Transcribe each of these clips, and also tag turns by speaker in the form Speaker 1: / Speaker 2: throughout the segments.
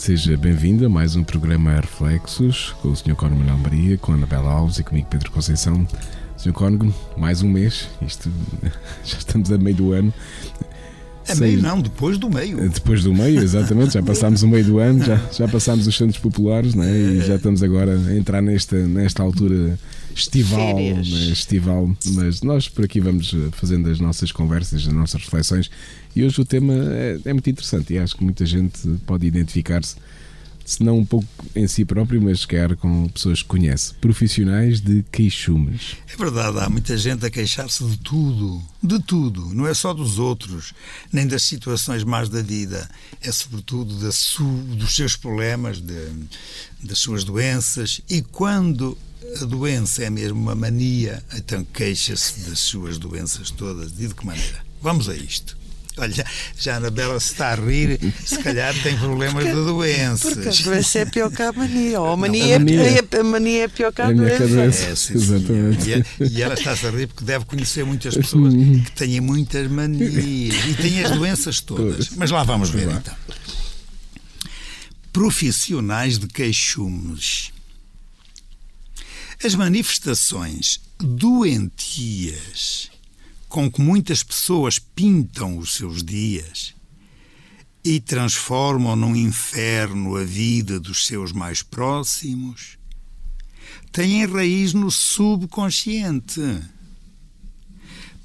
Speaker 1: Ouvinte, seja bem-vindo a mais um programa Reflexos com o Sr. Cónigo Manuel Maria, com a Anabela Alves e comigo Pedro Conceição. Sr. Cónigo, mais um mês, isto já estamos a meio do ano.
Speaker 2: É meio não, depois do meio.
Speaker 1: Depois do meio, exatamente, já passámos o meio do ano, já, já passámos os Santos Populares né? e já estamos agora a entrar nesta, nesta altura estival, né? estival, mas nós por aqui vamos fazendo as nossas conversas, as nossas reflexões e hoje o tema é, é muito interessante e acho que muita gente pode identificar-se, se não um pouco em si próprio, mas quer com pessoas que conhece, profissionais de queixumes.
Speaker 2: É verdade, há muita gente a queixar-se de tudo, de tudo, não é só dos outros, nem das situações más da vida, é sobretudo da su, dos seus problemas, de, das suas doenças e quando a doença é mesmo uma mania, então queixa-se das suas doenças todas. E de que maneira? Vamos a isto. Olha, já a Anabela se está a rir, se calhar tem problemas porque, de doenças.
Speaker 3: Porque a doença é pior que a mania. Ou a mania, não, a mania, é, a mania é pior que a, a doença. doença.
Speaker 2: É, sim, Exatamente. E, e, ela está-se a rir porque deve conhecer muitas pessoas que têm muitas manias e têm as doenças todas. Mas lá vamos ver então. Profissionais de queixumes. As manifestações doentias com que muitas pessoas pintam os seus dias e transformam num inferno a vida dos seus mais próximos, têm raiz no subconsciente.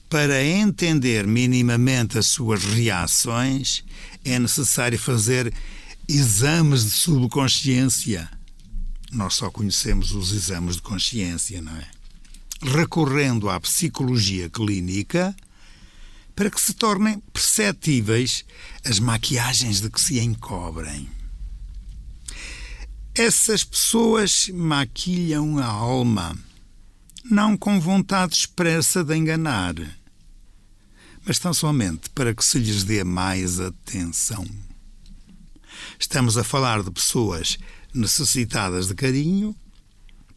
Speaker 2: Para entender minimamente as suas reações, é necessário fazer exames de subconsciência. Nós só conhecemos os exames de consciência, não é? recorrendo à psicologia clínica para que se tornem perceptíveis as maquiagens de que se encobrem. Essas pessoas maquilham a alma, não com vontade expressa de enganar, mas tão somente para que se lhes dê mais atenção. Estamos a falar de pessoas necessitadas de carinho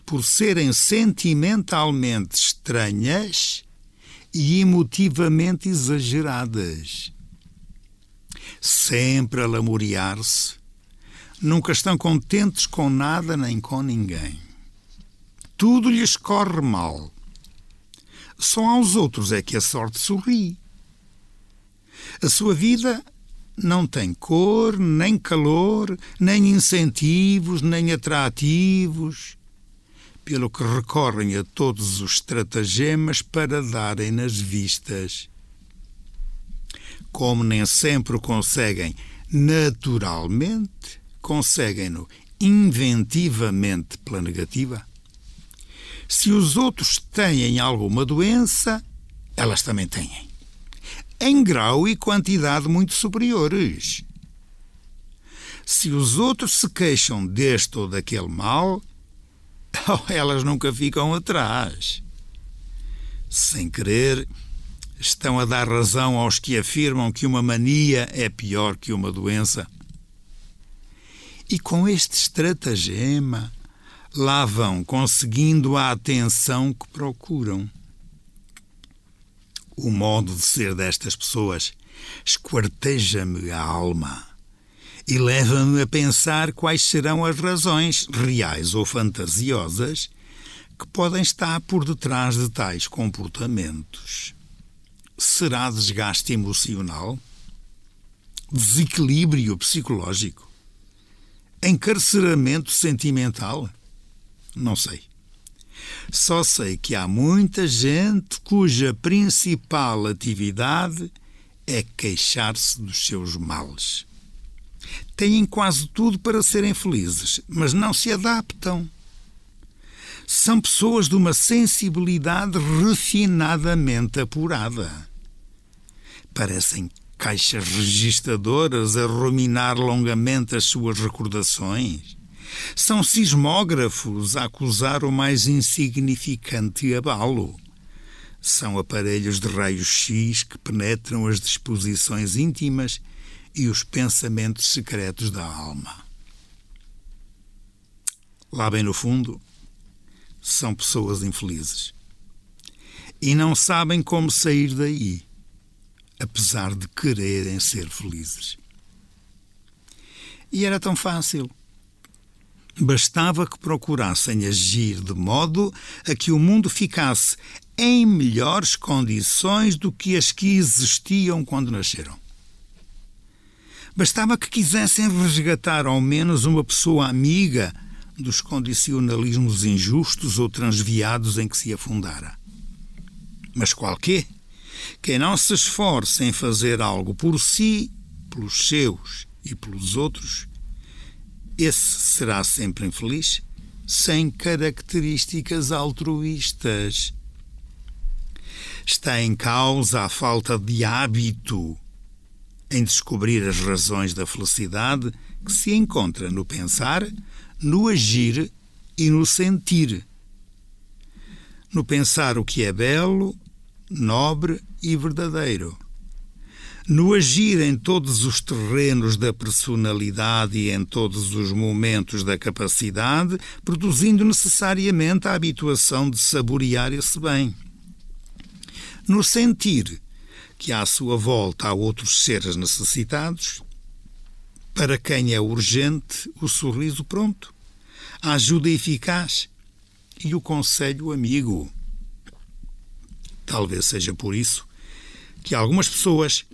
Speaker 2: por serem sentimentalmente estranhas e emotivamente exageradas. Sempre a lamuriar-se, nunca estão contentes com nada nem com ninguém. Tudo lhes corre mal. Só aos outros é que a sorte sorri. A sua vida não tem cor, nem calor, nem incentivos, nem atrativos pelo que recorrem a todos os estratagemas para darem nas vistas. Como nem sempre conseguem naturalmente, conseguem-no inventivamente pela negativa. Se os outros têm alguma doença, elas também têm. Em grau e quantidade muito superiores. Se os outros se queixam deste ou daquele mal, elas nunca ficam atrás. Sem querer, estão a dar razão aos que afirmam que uma mania é pior que uma doença. E com este estratagema, lá vão conseguindo a atenção que procuram. O modo de ser destas pessoas esquarteja-me a alma e leva-me a pensar quais serão as razões, reais ou fantasiosas, que podem estar por detrás de tais comportamentos. Será desgaste emocional? Desequilíbrio psicológico? Encarceramento sentimental? Não sei. Só sei que há muita gente cuja principal atividade é queixar-se dos seus males. Têm quase tudo para serem felizes, mas não se adaptam. São pessoas de uma sensibilidade refinadamente apurada. Parecem caixas registadoras a ruminar longamente as suas recordações. São sismógrafos a acusar o mais insignificante abalo. São aparelhos de raios-x que penetram as disposições íntimas e os pensamentos secretos da alma. Lá bem no fundo, são pessoas infelizes. E não sabem como sair daí, apesar de quererem ser felizes. E era tão fácil. Bastava que procurassem agir de modo a que o mundo ficasse em melhores condições do que as que existiam quando nasceram. Bastava que quisessem resgatar ao menos uma pessoa amiga dos condicionalismos injustos ou transviados em que se afundara. Mas qualquer quem não se esforce em fazer algo por si, pelos seus e pelos outros, esse será sempre infeliz, sem características altruístas. Está em causa a falta de hábito em descobrir as razões da felicidade que se encontra no pensar, no agir e no sentir. No pensar o que é belo, nobre e verdadeiro no agir em todos os terrenos da personalidade e em todos os momentos da capacidade, produzindo necessariamente a habituação de saborear esse bem. No sentir que à sua volta há outros seres necessitados, para quem é urgente o sorriso pronto, a ajuda eficaz e o conselho amigo. Talvez seja por isso que algumas pessoas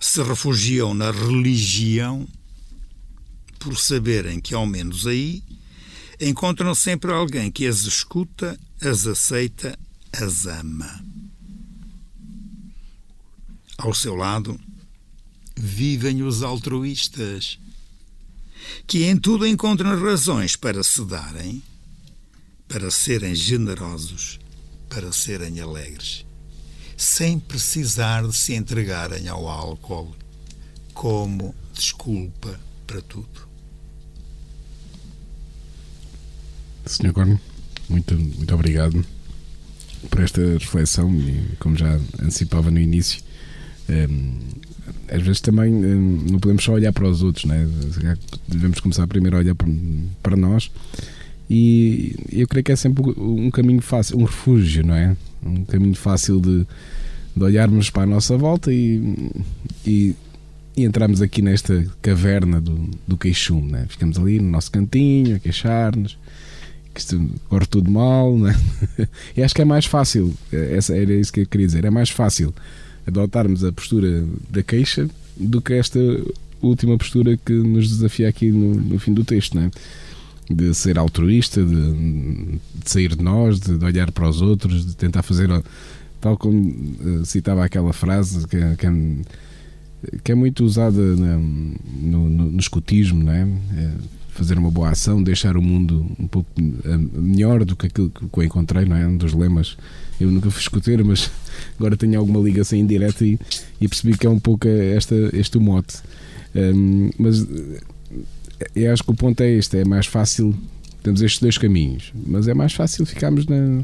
Speaker 2: se refugiam na religião por saberem que, ao menos aí, encontram sempre alguém que as escuta, as aceita, as ama. Ao seu lado, vivem os altruístas, que em tudo encontram razões para se darem, para serem generosos, para serem alegres sem precisar de se entregarem ao álcool como desculpa para tudo.
Speaker 1: Sr. Corno, muito, muito obrigado por esta reflexão e, como já antecipava no início, ehm, às vezes também ehm, não podemos só olhar para os outros, né? devemos começar primeiro a olhar para nós e eu creio que é sempre um caminho fácil, um refúgio, não é? Um caminho fácil de, de olharmos para a nossa volta e, e, e entramos aqui nesta caverna do, do queixume, né? Ficamos ali no nosso cantinho a queixar-nos que isto corre tudo mal, né? e acho que é mais fácil, essa era isso que eu queria dizer, é mais fácil adotarmos a postura da queixa do que esta última postura que nos desafia aqui no, no fim do texto, né? De ser altruísta, de, de, sair de nós, de, de, olhar para os outros, de tentar fazer, tal como uh, citava aquela frase que, que, é, que é muito usada no, no, no escutismo, não é? é? fazer uma boa ação, deixar o mundo um pouco eh, melhor do que aquilo que eu encontrei, não é? Um dos lemas. Eu nunca fui escuteiro, mas agora tenho alguma ligação indireta e, e percebi que é um pouco esta, este o mote. Um, mas eu acho que o ponto é este: é mais fácil. Temos estes dois caminhos, mas é mais fácil ficarmos na.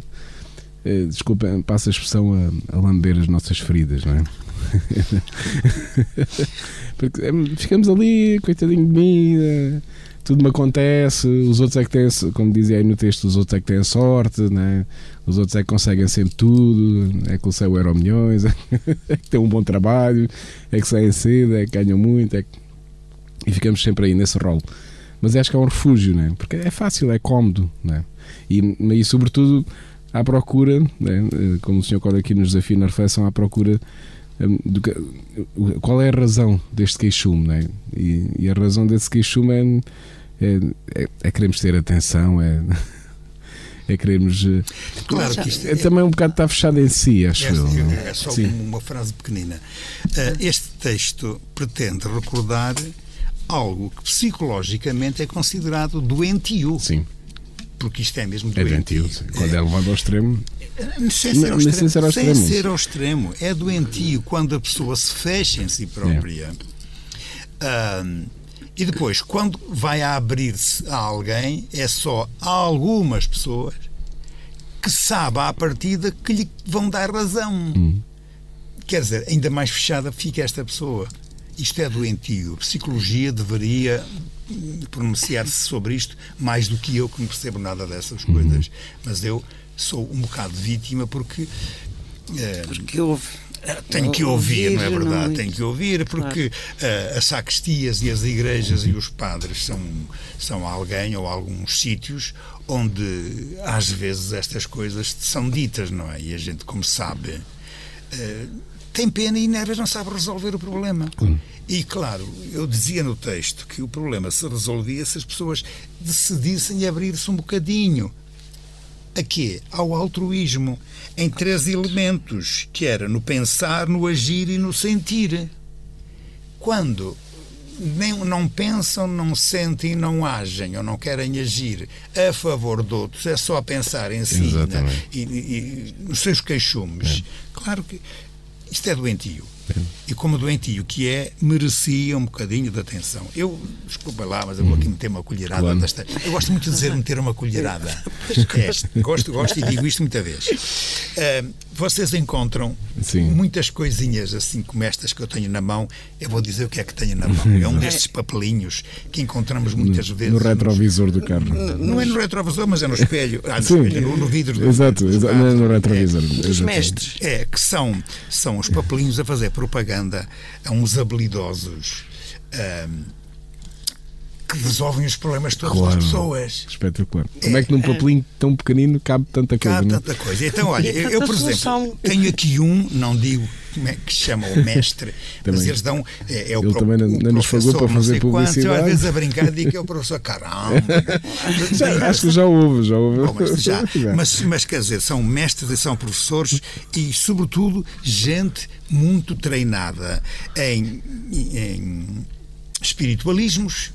Speaker 1: Eh, desculpa, passa a expressão a, a lamber as nossas feridas, não é? Porque é, ficamos ali, coitadinho de mim, eh, tudo me acontece, os outros é que têm, como dizia aí no texto, os outros é que têm sorte, né? os outros é que conseguem sempre tudo, é que o céu eram milhões, é que têm um bom trabalho, é que saem cedo, é que ganham muito, é que e ficamos sempre aí nesse rol. Mas acho que é um refúgio, né? porque é fácil, é cómodo. Né? E, e, sobretudo, à procura, né? como o senhor Código aqui nos desafia na reflexão, à procura hum, do que, qual é a razão deste queixume. Né? E, e a razão desse queixume é, é, é, é queremos ter atenção, é. é queremos. Eh,
Speaker 2: claro que isto é,
Speaker 1: é, também um bocado está fechado em si, acho eu.
Speaker 2: É, é só Sim. uma frase pequenina. Uh, este texto pretende recordar algo que psicologicamente é considerado doentio.
Speaker 1: Sim.
Speaker 2: porque isto é mesmo
Speaker 1: doentio. É doentio, quando é levado ao extremo.
Speaker 2: Sem ser ao, extremo, ser ao extremo. Sem ser ao extremo. É doentio quando a pessoa se fecha em si própria. É. e depois, quando vai a abrir-se a alguém, é só a algumas pessoas que sabe à partida que lhe vão dar razão. Hum. Quer dizer, ainda mais fechada fica esta pessoa. Isto é doentio. A psicologia deveria pronunciar-se sobre isto mais do que eu, que não percebo nada dessas coisas. Uhum. Mas eu sou um bocado vítima porque.
Speaker 3: É, porque houve.
Speaker 2: Tenho que ouvir, não é verdade? Tenho que ouvir, porque claro. uh, as sacristias e as igrejas e os padres são, são alguém ou alguns sítios onde às vezes estas coisas são ditas, não é? E a gente, como sabe, uh, tem pena e às vezes não sabe resolver o problema. Hum. E, claro, eu dizia no texto que o problema se resolvia se as pessoas decidissem abrir-se um bocadinho. A quê? Ao altruísmo, em três elementos, que era no pensar, no agir e no sentir. Quando nem, não pensam, não sentem, não agem ou não querem agir a favor de outros, é só pensar em si né? e, e, e, nos seus queixumes. É. Claro que isto é doentio. E como doentio que é, merecia um bocadinho de atenção. Eu, desculpa lá, mas eu vou aqui meter uma colherada claro. desta. Eu gosto muito de dizer meter uma colherada. É, gosto, gosto e digo isto muita vez. Uh, vocês encontram Sim. muitas coisinhas assim como estas que eu tenho na mão. Eu vou dizer o que é que tenho na mão. É um destes papelinhos que encontramos muitas
Speaker 1: no,
Speaker 2: vezes.
Speaker 1: No retrovisor do carro.
Speaker 2: Não, não é no retrovisor, mas é no espelho. Ah, no, Sim. espelho, no, no vidro. Do,
Speaker 1: exato, exato não é no retrovisor.
Speaker 3: É, os mestres.
Speaker 2: É, que são, são os papelinhos a fazer propaganda a uns habilidosos. Um, que resolvem os problemas de todas claro. as pessoas.
Speaker 1: Espetacular. É, Como é que num é. papelinho tão pequenino cabe tanta coisa?
Speaker 2: Cabe é? tanta coisa. Então, olha, eu, eu, por exemplo, tenho aqui um, não digo como é que chama o mestre, mas eles dão. É, é o
Speaker 1: Ele pro, também não, nos pagou para fazer publicidade.
Speaker 2: Quantos, às vezes a brincar digo que é o professor caramba.
Speaker 1: já, acho que já houve, já houve. Bom,
Speaker 2: mas, já, mas, mas quer dizer, são mestres e são professores e, sobretudo, gente muito treinada em, em espiritualismos,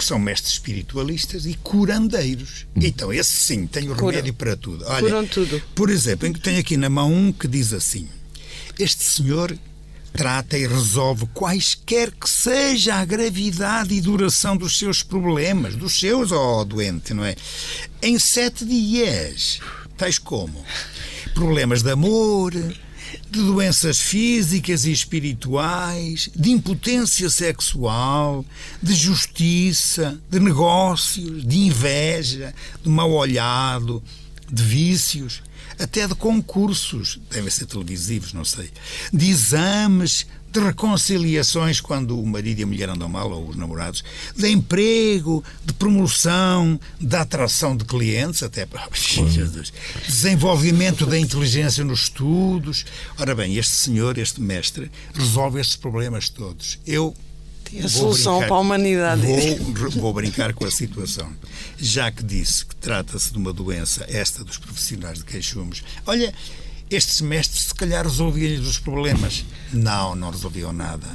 Speaker 2: porque são mestres espiritualistas e curandeiros. Hum. Então, esse sim tem o remédio para tudo.
Speaker 3: Olha, Curam tudo.
Speaker 2: Por exemplo, tenho aqui na mão um que diz assim: Este senhor trata e resolve quaisquer que seja a gravidade e duração dos seus problemas, dos seus, ó oh, doente, não é? Em sete dias. Tais como problemas de amor, de doenças físicas e espirituais, de impotência sexual, de justiça, de negócios, de inveja, de mal olhado, de vícios, até de concursos, devem ser televisivos, não sei, de exames, de reconciliações quando o marido e a mulher andam mal, ou os namorados, de emprego, de promoção, de atração de clientes, até para Jesus, desenvolvimento da inteligência nos estudos. Ora bem, este senhor, este mestre, resolve estes problemas todos. Eu
Speaker 3: a solução brincar, para a humanidade.
Speaker 2: Vou, vou, brincar com a situação. Já que disse que trata-se de uma doença, esta dos profissionais de queixumes, olha, estes mestres se calhar resolviam os problemas. Não, não resolviam nada.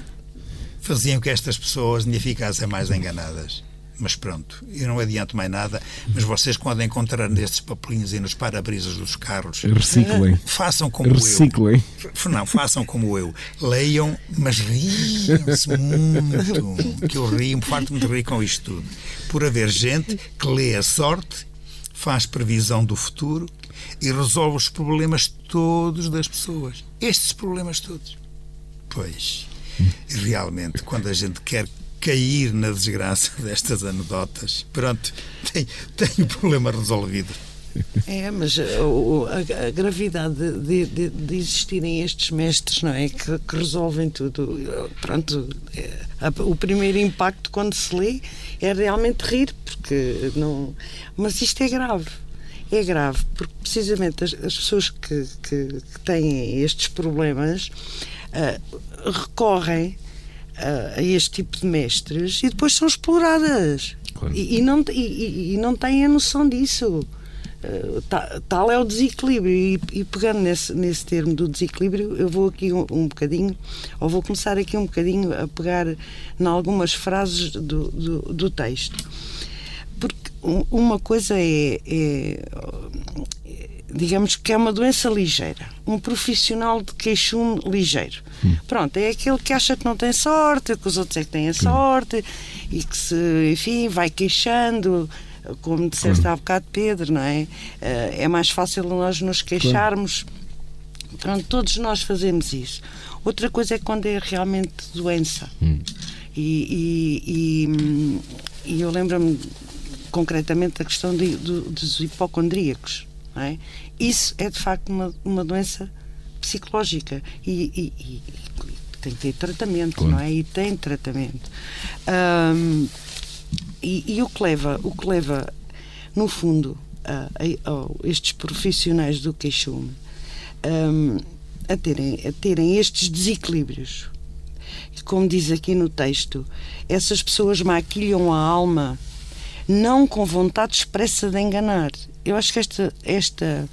Speaker 2: Faziam que estas pessoas ainda ficassem mais enganadas. Mas pronto, eu não adianto mais nada, mas vocês quando encontrar nestes papelinhos e nos para-brisas dos carros,
Speaker 1: reciclem.
Speaker 2: Façam como
Speaker 1: reciclem.
Speaker 2: eu. Não, façam como eu. Leiam, mas riam-se muito. Que eu rio, farto-me de rir com isto tudo. Por haver gente que lê a sorte, faz previsão do futuro e resolve os problemas todos das pessoas. Estes problemas todos. Pois, realmente, quando a gente quer cair na desgraça destas anedotas, pronto, tem, tem o problema resolvido.
Speaker 3: É, mas a, a, gravidade de, de, de, existirem estes mestres, não é? Que, que resolvem tudo. Pronto, é, a, o primeiro impacto quando se lê é realmente rir, porque não. Mas isto é grave é grave, porque precisamente as, as pessoas que, que, que, têm estes problemas uh, recorrem uh, a este tipo de mestres e depois são exploradas. Claro. E, e, não, e, e, não têm a noção disso. Uh, tal é o desequilíbrio. E, e, pegando nesse, nesse termo do desequilíbrio, eu vou aqui um, um bocadinho, ou vou começar aqui um bocadinho a pegar em algumas frases do, do, do texto. Porque uma coisa é, é, digamos que é uma doença ligeira. Um profissional de queixume ligeiro. Hum. Pronto, é aquele que acha que não tem sorte, que os outros é que têm a sorte e que se, enfim, vai queixando como disseste claro. há bocado, Pedro, não é? Eh, é mais fácil nós nos queixarmos. Claro. Pronto, todos nós fazemos isso. Outra coisa é quando é realmente doença. Hum. E, e, e, e, eu lembro-me concretamente da questão de, de, dos hipocondríacos. É? Isso é de facto uma, uma doença psicológica e, e, tem que ter tratamento, claro. não é? E tem tratamento. Um, e, e, o que leva, o que leva, no fundo, a, a, a estes profissionais do queixume um, a, terem, a terem estes desequilíbrios. E como diz aqui no texto, essas pessoas maquilham a alma não com vontade expressa de enganar. Eu acho que esta, esta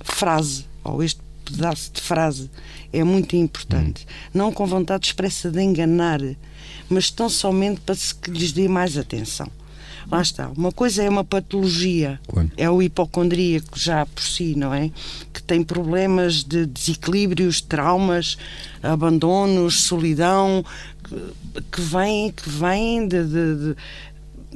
Speaker 3: frase, ou este pedaço de frase, é muito importante. Hum. Não com vontade expressa de enganar, mas tão somente para que lhes dê mais atenção. Lá está. Uma coisa é uma patologia, Quando? é o hipocondríaco já por si, não é? Que tem problemas de desequilíbrios, traumas, abandonos, solidão, que, vêm que vem de, de, de,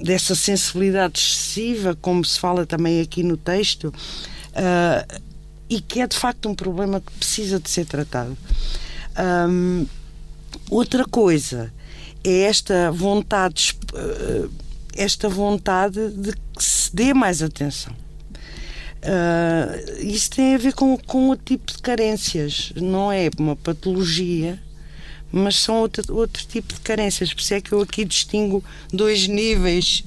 Speaker 3: dessa sensibilidade excessiva, como se fala também aqui no texto, uh, e que é de facto um problema que precisa de ser tratado. Um, outra coisa é esta vontade, eh, esta vontade de que se dê mais atenção. Uh, isso tem a ver com, com outro tipo de carências, não é uma patologia, mas são outro, outro tipo de carências. Por isso é que eu aqui distingo dois níveis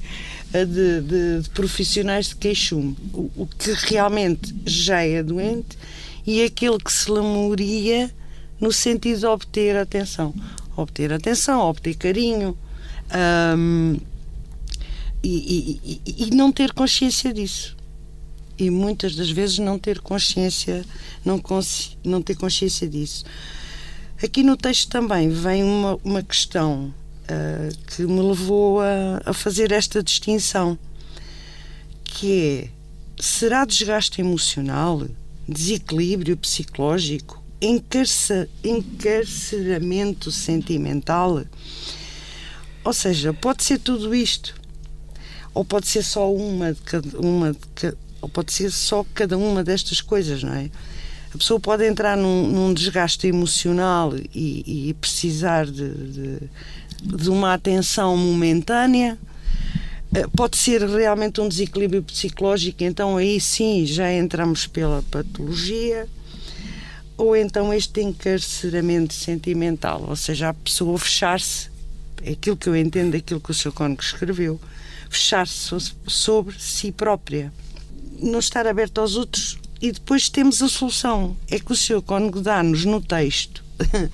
Speaker 3: eh, de, de, de profissionais de queixume: o, o, que realmente já é doente e aquele que se lamoria no sentido de obter atenção obter atenção, obter carinho e, e, e, não ter consciência disso. E muitas das vezes não ter consciência, não, não ter consciência disso. Aqui no texto também vem uma, uma questão uh, que me levou a, a fazer esta distinção, que é será desgaste emocional, desequilíbrio psicológico, encarceramento sentimental. Ou seja, pode ser tudo isto, ou pode ser só uma de cada uma, de, ou pode ser só cada uma destas coisas, não é? A pessoa pode entrar num, num desgaste emocional e, e precisar de, de, de uma atenção momentânea, eh, pode ser realmente um desequilíbrio psicológico, então aí sim já entramos pela patologia. Ou então este encarceramento sentimental, ou seja, a pessoa fechar-se, aquilo que eu entendo daquilo que o Sr. Cónigo escreveu, fechar-se sobre si própria, não estar aberto aos outros e depois temos a solução. É que o Sr. Cónigo dá-nos no texto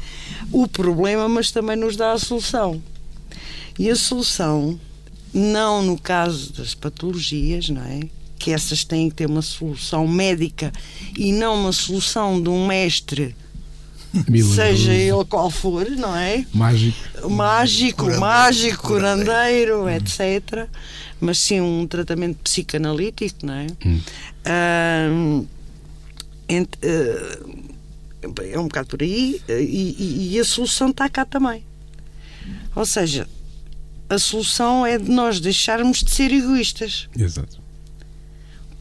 Speaker 3: o problema, mas também nos dá a solução. E a solução, não no caso das patologias, não é? que essas têm que ter uma solução médica e não uma solução de um mestre. Milagroso. Seja ele qual for, não é?
Speaker 1: Mágico.
Speaker 3: Mágico, curandeiro, mágico, curandeiro, curandeiro, etc. Mas sim um tratamento psicanalítico, não é? Hum. Uh, é um bocado por aí e, e a solução está cá também. Ou seja, a solução é de nós deixarmos de ser egoístas.
Speaker 1: Exato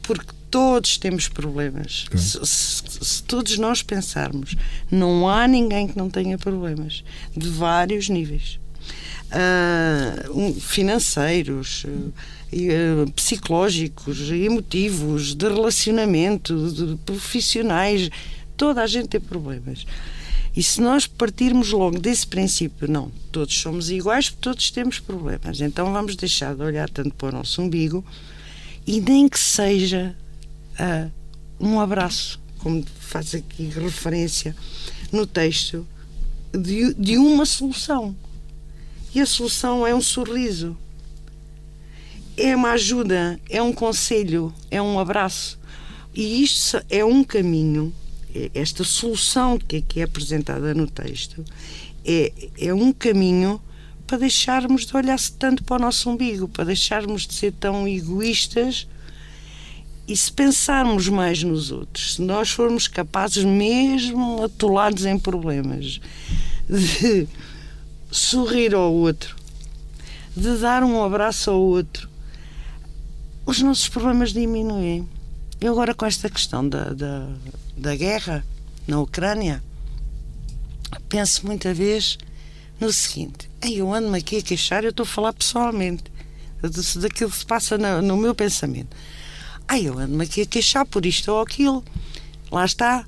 Speaker 3: porque todos temos problemas. Se, se, se, todos nós pensarmos, não há ninguém que não tenha problemas, de vários níveis. Uh, financeiros, uh, psicológicos, emotivos, de relacionamento, de profissionais, toda a gente tem problemas. E se nós partirmos logo desse princípio, não, todos somos iguais, todos temos problemas, então vamos deixar de olhar tanto para o nosso umbigo e nem que seja uh, um abraço, como faz aqui referência no texto, de, de uma solução. E a solução é um sorriso, é uma ajuda, é um conselho, é um abraço. E isto é um caminho, é, esta solução que aqui é apresentada no texto, é, é um caminho para deixarmos de olhar tanto para o nosso umbigo, para deixarmos de ser tão egoístas e se pensarmos mais nos outros, se nós formos capazes, mesmo atolados em problemas, de sorrir ao outro, de dar um abraço ao outro, os nossos problemas diminuem. Eu agora com esta questão da, da, da guerra na Ucrânia, penso muita vez no seguinte: eu ando-me aqui a queixar, eu estou a falar pessoalmente daquilo que se passa no, no meu pensamento. Ai, eu ando-me aqui a queixar por isto ou aquilo. Lá está.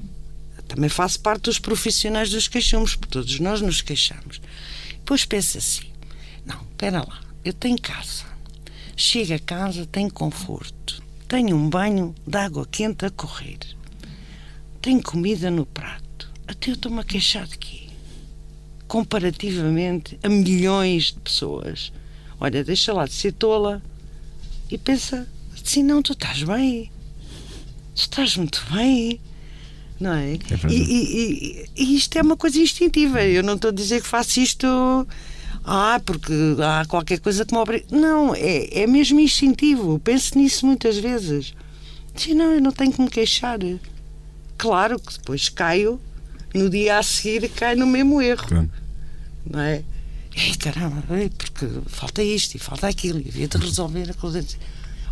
Speaker 3: Também faço parte dos profissionais dos queixumes, porque todos nós nos queixamos. Depois pensa assim: não, espera lá, eu tenho casa. Chego a casa, tenho conforto. Tenho um banho de água quente a correr. Tenho comida no prato. Até eu estou-me a queixar de quê? Comparativamente a milhões de pessoas. Olha, deixa lá de ser tola e pensa Sim, não, tu estás bem. Tu estás muito bem. Não é? é e, e, e, isto é uma coisa instintiva. Eu não estou a dizer que faço isto. Ah, porque há qualquer coisa que me obriga. Não, é, é mesmo instintivo. Penso nisso muitas vezes. Sim, não, eu não tenho que me queixar. Claro que depois caio, no dia a seguir, caio no mesmo erro. Claro. Não é? Ei, caramba, porque falta isto e falta aquilo, e havia de resolver a coisa.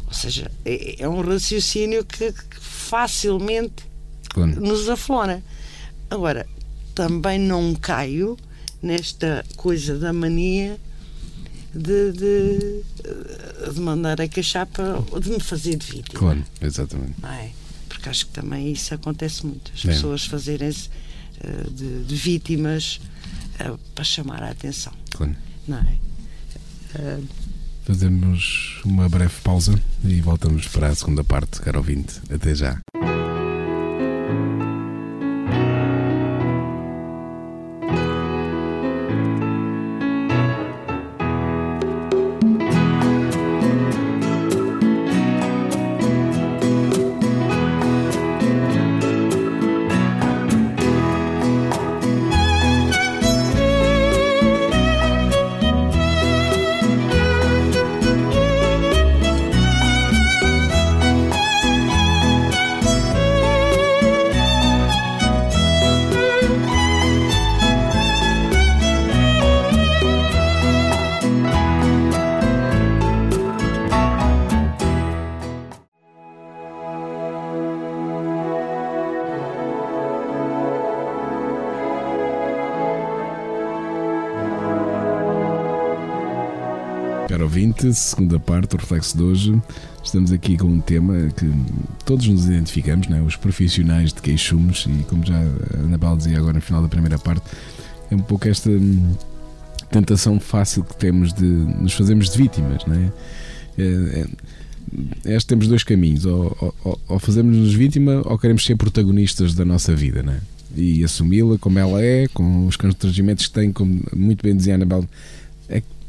Speaker 3: Ou seja, é, é um raciocínio que, que facilmente claro. nos aflora. Agora, também não caio nesta coisa da mania de, de, de mandar a cachapa de me fazer de vítima.
Speaker 1: Claro, exatamente.
Speaker 3: É? Porque acho que também isso acontece muito. As é. pessoas fazerem-se uh, de, de, vítimas uh, para chamar a atenção.
Speaker 1: Claro.
Speaker 3: Não é?
Speaker 1: Uh, Fazemos uma breve pausa e voltamos para a segunda parte, caro ouvinte. Até já. Segunda parte, o reflexo de hoje. Estamos aqui com um tema que todos nos identificamos, né? os profissionais de queixumes, e como já a Anabel dizia agora no final da primeira parte, é um pouco esta hum, tentação fácil que temos de nos fazermos de vítimas. Né? É, é, é, temos dois caminhos: ou, ou, ou fazemos-nos vítima ou queremos ser protagonistas da nossa vida. Né? E assumi-la como ela é, com os constrangimentos que tem, como muito bem dizia a Anabel, é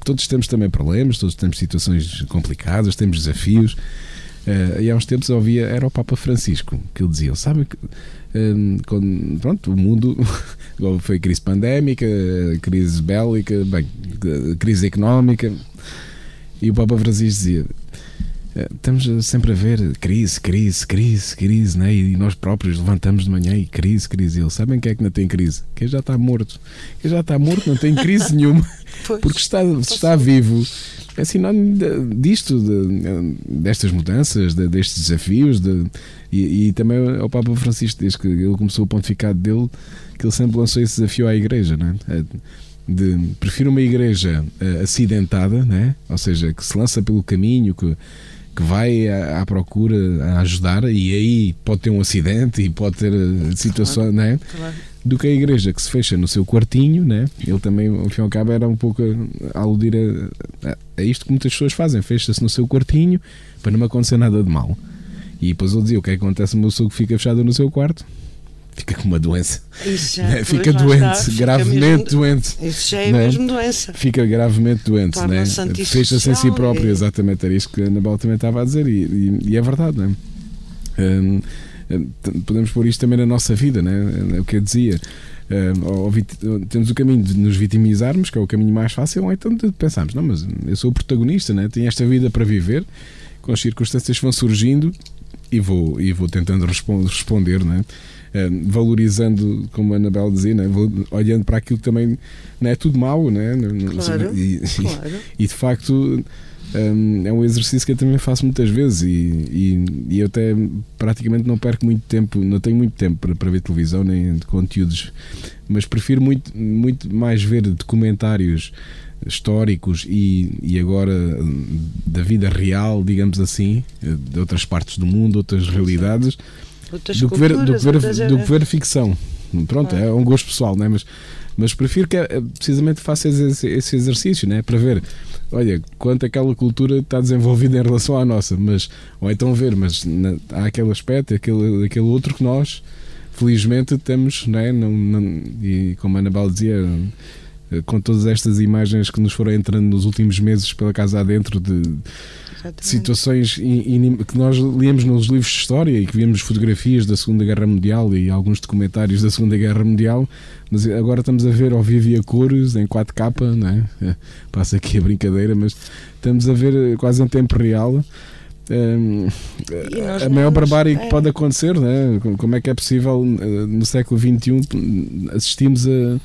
Speaker 1: todos temos também problemas, todos temos situações complicadas, temos desafios. Uh, e há uns tempos ouvia, era o Papa Francisco, que ele dizia: sabe que um, quando, pronto, o mundo foi crise pandémica, crise bélica, bem, crise económica, e o Papa Francisco dizia: estamos sempre a ver crise, crise, crise, crise, né? e nós próprios levantamos de manhã e crise, crise. E eles sabem quem é que não tem crise? Quem já está morto. Quem já está morto não tem crise nenhuma. Pois, porque está, está vivo é sinónimo disto, de, destas mudanças, de, destes desafios. De, e, e, também o Papa Francisco, desde que ele começou o pontificado dele, que ele sempre lançou esse desafio à Igreja, né? de prefiro uma igreja uh, acidentada, né? ou seja, que se lança pelo caminho, que, que vai à, à, procura, a ajudar, e aí pode ter um acidente e pode ter uh, situações, claro, né? Claro do que a igreja que se fecha no seu quartinho, né? Ele também, ao fim e ao cabo, era um pouco a aludir a, a, a isto que muitas pessoas fazem: fecha-se no seu quartinho para não acontecer nada de mal. E depois ele dizia: o que é que acontece no pessoa que fica fechada no seu quarto? Fica com uma doença.
Speaker 3: Isso já,
Speaker 1: fica doente, está, gravemente mesmo, doente.
Speaker 3: Isso já é né? mesmo doença.
Speaker 1: Fica gravemente doente, né? fecha-se em si próprio, e... exatamente. Era isso que a Anabel também estava a dizer, e, e, e é verdade, não é? Um, podemos pôr isto também na nossa vida, né? é o que eu dizia. Temos o caminho de nos vitimizarmos, que é o caminho mais fácil, ou então de pensarmos, não, mas eu sou o protagonista, né? tenho esta vida para viver, com as circunstâncias vão surgindo e vou, e vou tentando responder, né? Uh, valorizando, como a Anabel dizia, né? olhando para aquilo que também não é tudo mau, né?
Speaker 3: Claro,
Speaker 1: e,
Speaker 3: claro.
Speaker 1: E, e de facto um, é um exercício que eu também faço muitas vezes e, e, eu até praticamente não perco muito tempo, não tenho muito tempo para, para ver televisão nem de conteúdos, mas prefiro muito, muito mais ver documentários históricos e, e agora da vida real, digamos assim, de outras partes do mundo, outras realidades,
Speaker 3: outras
Speaker 1: do, que ver, do, que ver, do que ver ficção. Pronto, ah. é um gosto pessoal, não é? Mas, mas prefiro que eh, precisamente faça esse, esse exercício, né? para ver olha, quanto aquela cultura está desenvolvida em relação à nossa, mas, ou então ver, mas na, há aquele aspecto, aquele, aquele outro que nós, felizmente, temos, não é? Não, não, e como a Anabel dizia, com todas estas imagens que nos foram entrando nos últimos meses pela casa adentro de Exatamente. situações que nós líamos nos livros de história e que víamos fotografias da Segunda Guerra Mundial e alguns documentários da Segunda Guerra Mundial, mas agora estamos a ver ao vivo e a cores em 4K, não é? passa aqui a brincadeira, mas estamos a ver quase em tempo real. Um, a maior barbárie é. que pode acontecer, né? como é que é possível eh, no século XXI assistimos a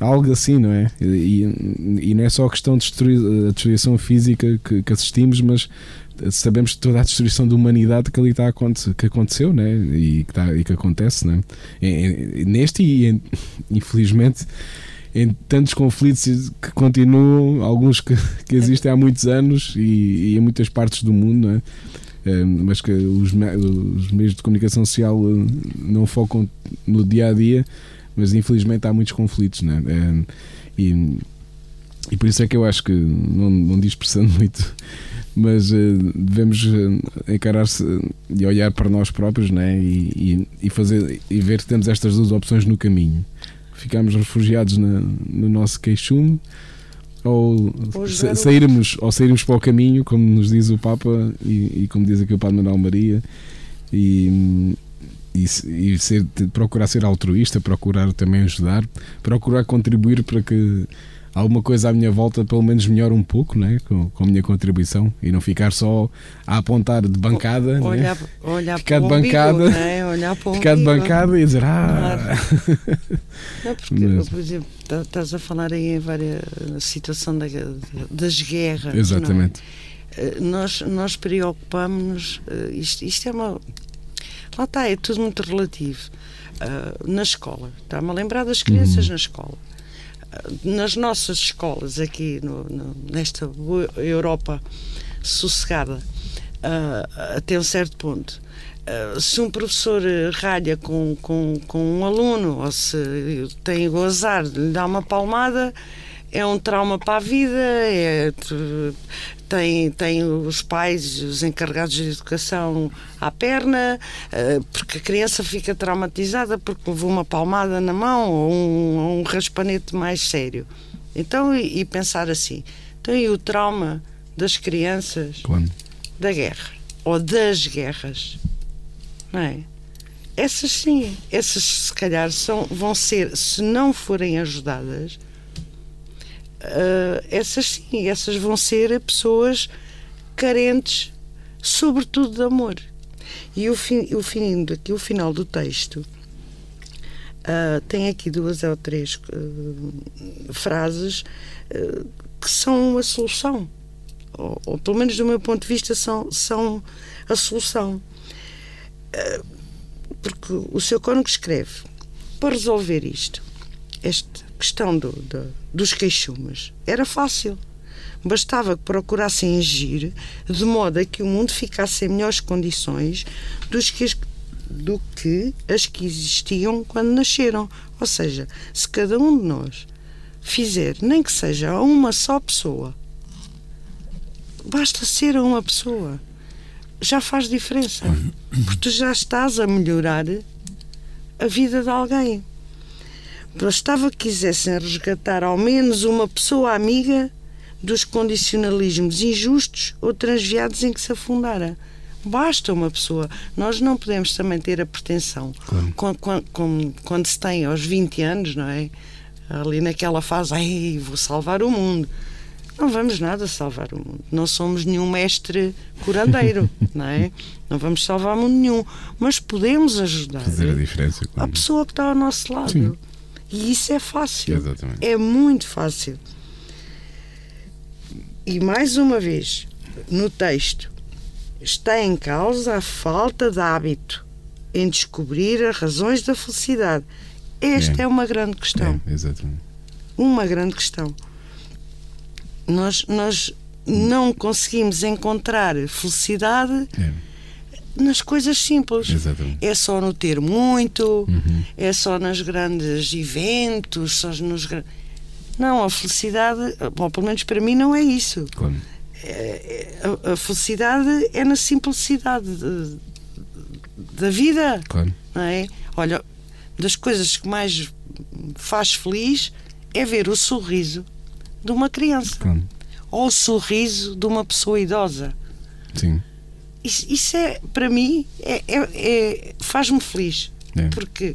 Speaker 1: algo assim, não é? E, e não é só a questão de destruir, a destruição física que, que, assistimos, mas sabemos toda a destruição da humanidade que ali está a que aconteceu, né? E que, está, e que acontece, né? Neste e infelizmente em tantos conflitos que continuam, alguns que, que existem há muitos anos e, e em muitas partes do mundo, não é? Eh, mas que os, os meios de comunicação social eh, não focam no dia a dia mas infelizmente há muitos conflitos, né? É, e, e por isso é que eu acho que, não, não dispersando muito, mas uh, devemos eh, encarar-se e olhar para nós próprios né? E, e, e, fazer, e ver que temos estas duas opções no caminho. Ficamos refugiados na, no nosso queixume ou sairmos, ou sairmos para o caminho, como nos diz o Papa e, e como diz aqui o Padre Manuel Maria, e, e, e ser, procurar ser altruísta, procurar também ajudar, procurar contribuir para que alguma coisa à minha volta pelo menos melhore um pouco né? com, com a minha contribuição e não ficar só a apontar de bancada
Speaker 3: né? olhar, né? olhar
Speaker 1: ficar de bancada né? olhar para ficar de bancada e dizer ah claro.
Speaker 3: não, porque, Mas... por exemplo tá, estás a falar aí em várias situação da, das guerras é?
Speaker 1: exatamente
Speaker 3: é? nós, nós preocupamos-nos eh, isto, isto é uma Lá está, é tudo muito relativo. Uh, na escola, está-me a lembrar das crianças uhum. na escola. Uh, nas nossas escolas, aqui no, no, nesta Europa sossegada, uh, até um certo ponto, se um professor ralha com, com, com um aluno ou se tem o azar de lhe dar uma palmada, é um trauma para a vida, é, tem, tem os pais, os encarregados de educação à perna, eh, porque a criança fica traumatizada porque levou uma palmada na mão ou um, um raspanete mais sério. Então, e, e, pensar assim, então e o trauma das crianças
Speaker 1: claro.
Speaker 3: da guerra ou das guerras, não é? Essas sim, essas se calhar são, vão ser, se não forem ajudadas, uh, essas sim, essas vão ser pessoas carentes, sobretudo de amor. E o, fim, o, fim, aqui, o final do texto uh, tem aqui duas ou três uh, frases que são a solução. Ou, ou, pelo menos do meu ponto de vista, são, são a solução. porque o seu cônego escreve para resolver isto, esta questão do, do, dos queixumes era fácil. Bastava que procurassem agir de modo a que o mundo ficasse em melhores condições dos que do que as que existiam quando nasceram. Ou seja, se cada um de nós fizer, nem que seja a uma só pessoa, basta ser a uma pessoa, já faz diferença. Porque tu já estás a melhorar a vida de alguém. Bastava que quisessem resgatar ao menos uma pessoa amiga dos condicionalismos injustos ou transviados em que se afundara. Basta uma pessoa. Nós não podemos também ter a pretensão, claro. quando, quando, quando, se tem aos 20 anos, não é? Ali naquela fase, ai, vou salvar o mundo. Não vamos nada salvar o mundo. Não somos nenhum mestre curandeiro, não é? Não vamos salvar o mundo nenhum. Mas podemos ajudar
Speaker 1: Fazer a, diferença,
Speaker 3: claro. a pessoa que está ao nosso lado. Sim. E isso é fácil.
Speaker 1: Exatamente.
Speaker 3: É muito fácil. E mais uma vez, no texto, está em causa a falta de hábito em descobrir as razões da felicidade. Esta é, é uma grande questão.
Speaker 1: É, exatamente.
Speaker 3: Uma grande questão. Nós, nós não conseguimos encontrar felicidade é. Nas coisas simples.
Speaker 1: Exatamente.
Speaker 3: É só no ter muito, uhum. é só nos grandes eventos, só nos Não, a felicidade, bom, pelo menos para mim, não é isso.
Speaker 1: Claro.
Speaker 3: É, é, a, a, felicidade é na simplicidade de, da vida.
Speaker 1: Claro.
Speaker 3: Não é? Olha, das coisas que mais faz feliz é ver o sorriso de uma criança
Speaker 1: claro.
Speaker 3: ou o sorriso de uma pessoa idosa.
Speaker 1: Sim.
Speaker 3: Isso, isso é, para mim, é, é, é faz-me feliz.
Speaker 1: É.
Speaker 3: Porque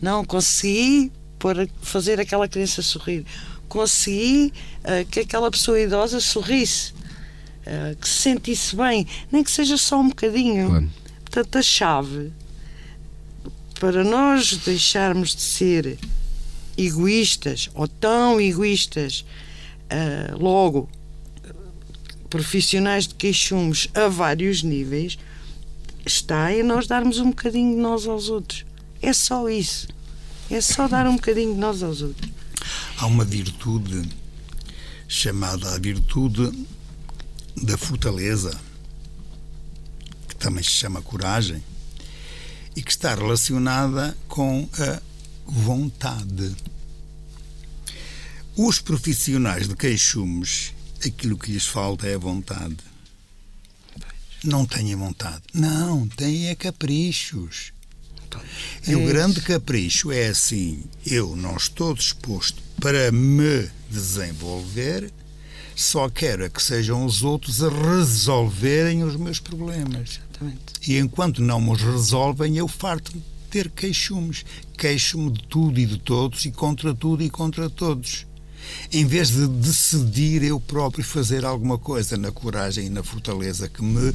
Speaker 3: não consegui por fazer aquela criança sorrir. Consegui uh, que aquela pessoa idosa sorrisse. Eh, que se sentisse bem, nem que seja só um bocadinho.
Speaker 1: Claro.
Speaker 3: Portanto, a chave para nós deixarmos de ser egoístas ou tão egoístas, uh, logo profissionais de queixumes a vários níveis, está em nós darmos um bocadinho de nós aos outros. É só isso. É só dar um bocadinho de nós aos outros.
Speaker 2: Há uma virtude chamada a virtude da fortaleza, que também se chama coragem, e que está relacionada com a vontade. Os profissionais de queixumes, aquilo que lhes falta é a vontade. Não têm vontade. Não, é caprichos. E o grande capricho é assim: eu não estou disposto para me desenvolver só quero é que sejam os outros a resolverem os meus problemas.
Speaker 3: Exatamente.
Speaker 2: E enquanto não os resolvem, eu farto de ter queixumes. Queixo-me de tudo e de todos e contra tudo e contra todos. Em vez de decidir eu próprio fazer alguma coisa na coragem e na fortaleza que me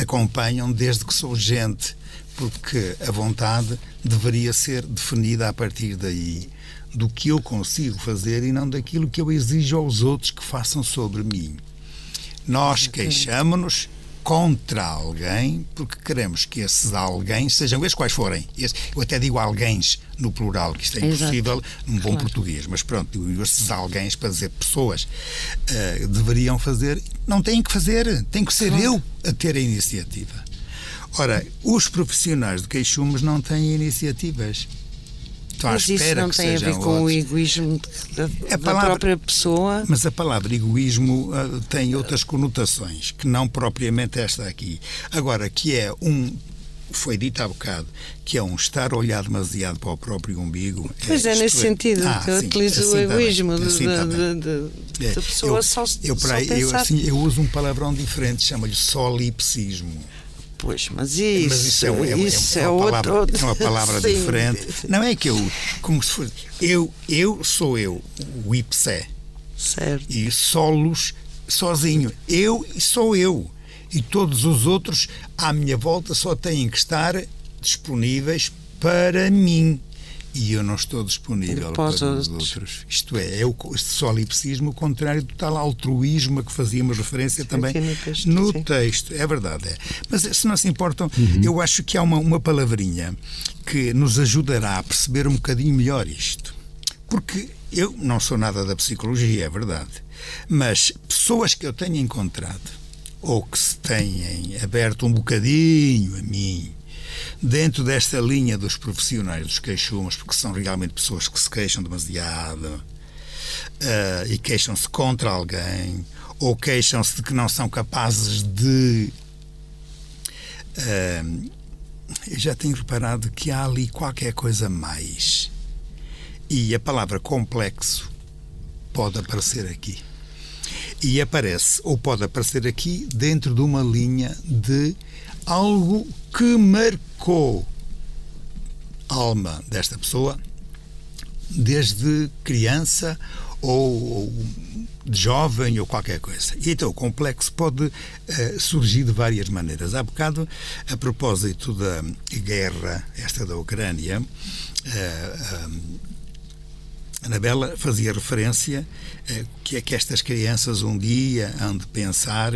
Speaker 2: acompanham desde que sou gente, porque a vontade deveria ser definida a partir daí do que eu consigo fazer e não daquilo que eu exijo aos outros que façam sobre mim. Nós queixamos-nos contra alguém porque queremos que esses alguém sejam eles quais forem. eu até digo alguém no plural, que isto é impossível num bom claro. português, mas pronto, esses alguém para dizer pessoas uh, deveriam fazer, não têm que fazer, tem que ser claro. eu a ter a iniciativa. Ora, os profissionais de queixumes não têm iniciativas
Speaker 3: mas isso não tem a ver com outros. o egoísmo da, da palavra, própria pessoa.
Speaker 2: Mas a palavra egoísmo uh, tem outras conotações, que não propriamente esta aqui. Agora, que é um foi dito há bocado que é um estar a olhar demasiado para o próprio umbigo.
Speaker 3: Pois é, é nesse é. sentido ah, que eu utilizo assim o egoísmo assim da, da, da, é. pessoa eu,
Speaker 2: só,
Speaker 3: eu,
Speaker 2: só aí, eu, assim, eu uso um palavrão diferente, chama-lhe solipsismo.
Speaker 3: Pois, mas isso, mas
Speaker 2: isso, é, é,
Speaker 3: isso
Speaker 2: é,
Speaker 3: é,
Speaker 2: uma,
Speaker 3: palavra,
Speaker 2: outro... é uma palavra diferente. Não é que eu, como se eu, eu sou eu, o ipsé.
Speaker 3: Certo.
Speaker 2: E solos, sozinho. Eu sou eu. E todos os outros à minha volta só têm que estar disponíveis para mim e eu não estou disponível para os outros. Isto é, é o solipsismo, o contrário do tal altruísmo a que fazíamos referência também no texto. No texto. É verdade. É. Mas se não se importam, uhum. eu acho que há uma, uma palavrinha que nos ajudará a perceber um bocadinho melhor isto. Porque eu não sou nada da psicologia, é verdade. Mas pessoas que eu tenho encontrado ou que se têm aberto um bocadinho a mim dentro desta linha dos profissionais dos queixumes, porque são realmente pessoas que se queixam demasiado uh, e queixam-se contra alguém ou queixam-se de que não são capazes de. Uh, eu já tenho reparado que há ali qualquer coisa mais. E a palavra complexo pode aparecer aqui. E aparece, ou pode aparecer aqui, dentro de uma linha de algo que marcou a alma desta pessoa desde criança ou, de jovem ou qualquer coisa. E então o complexo pode uh, surgir de várias maneiras. Há bocado, a propósito da guerra, esta da Ucrânia, uh, uh, Anabela fazia referência que é que estas crianças um dia hão de pensar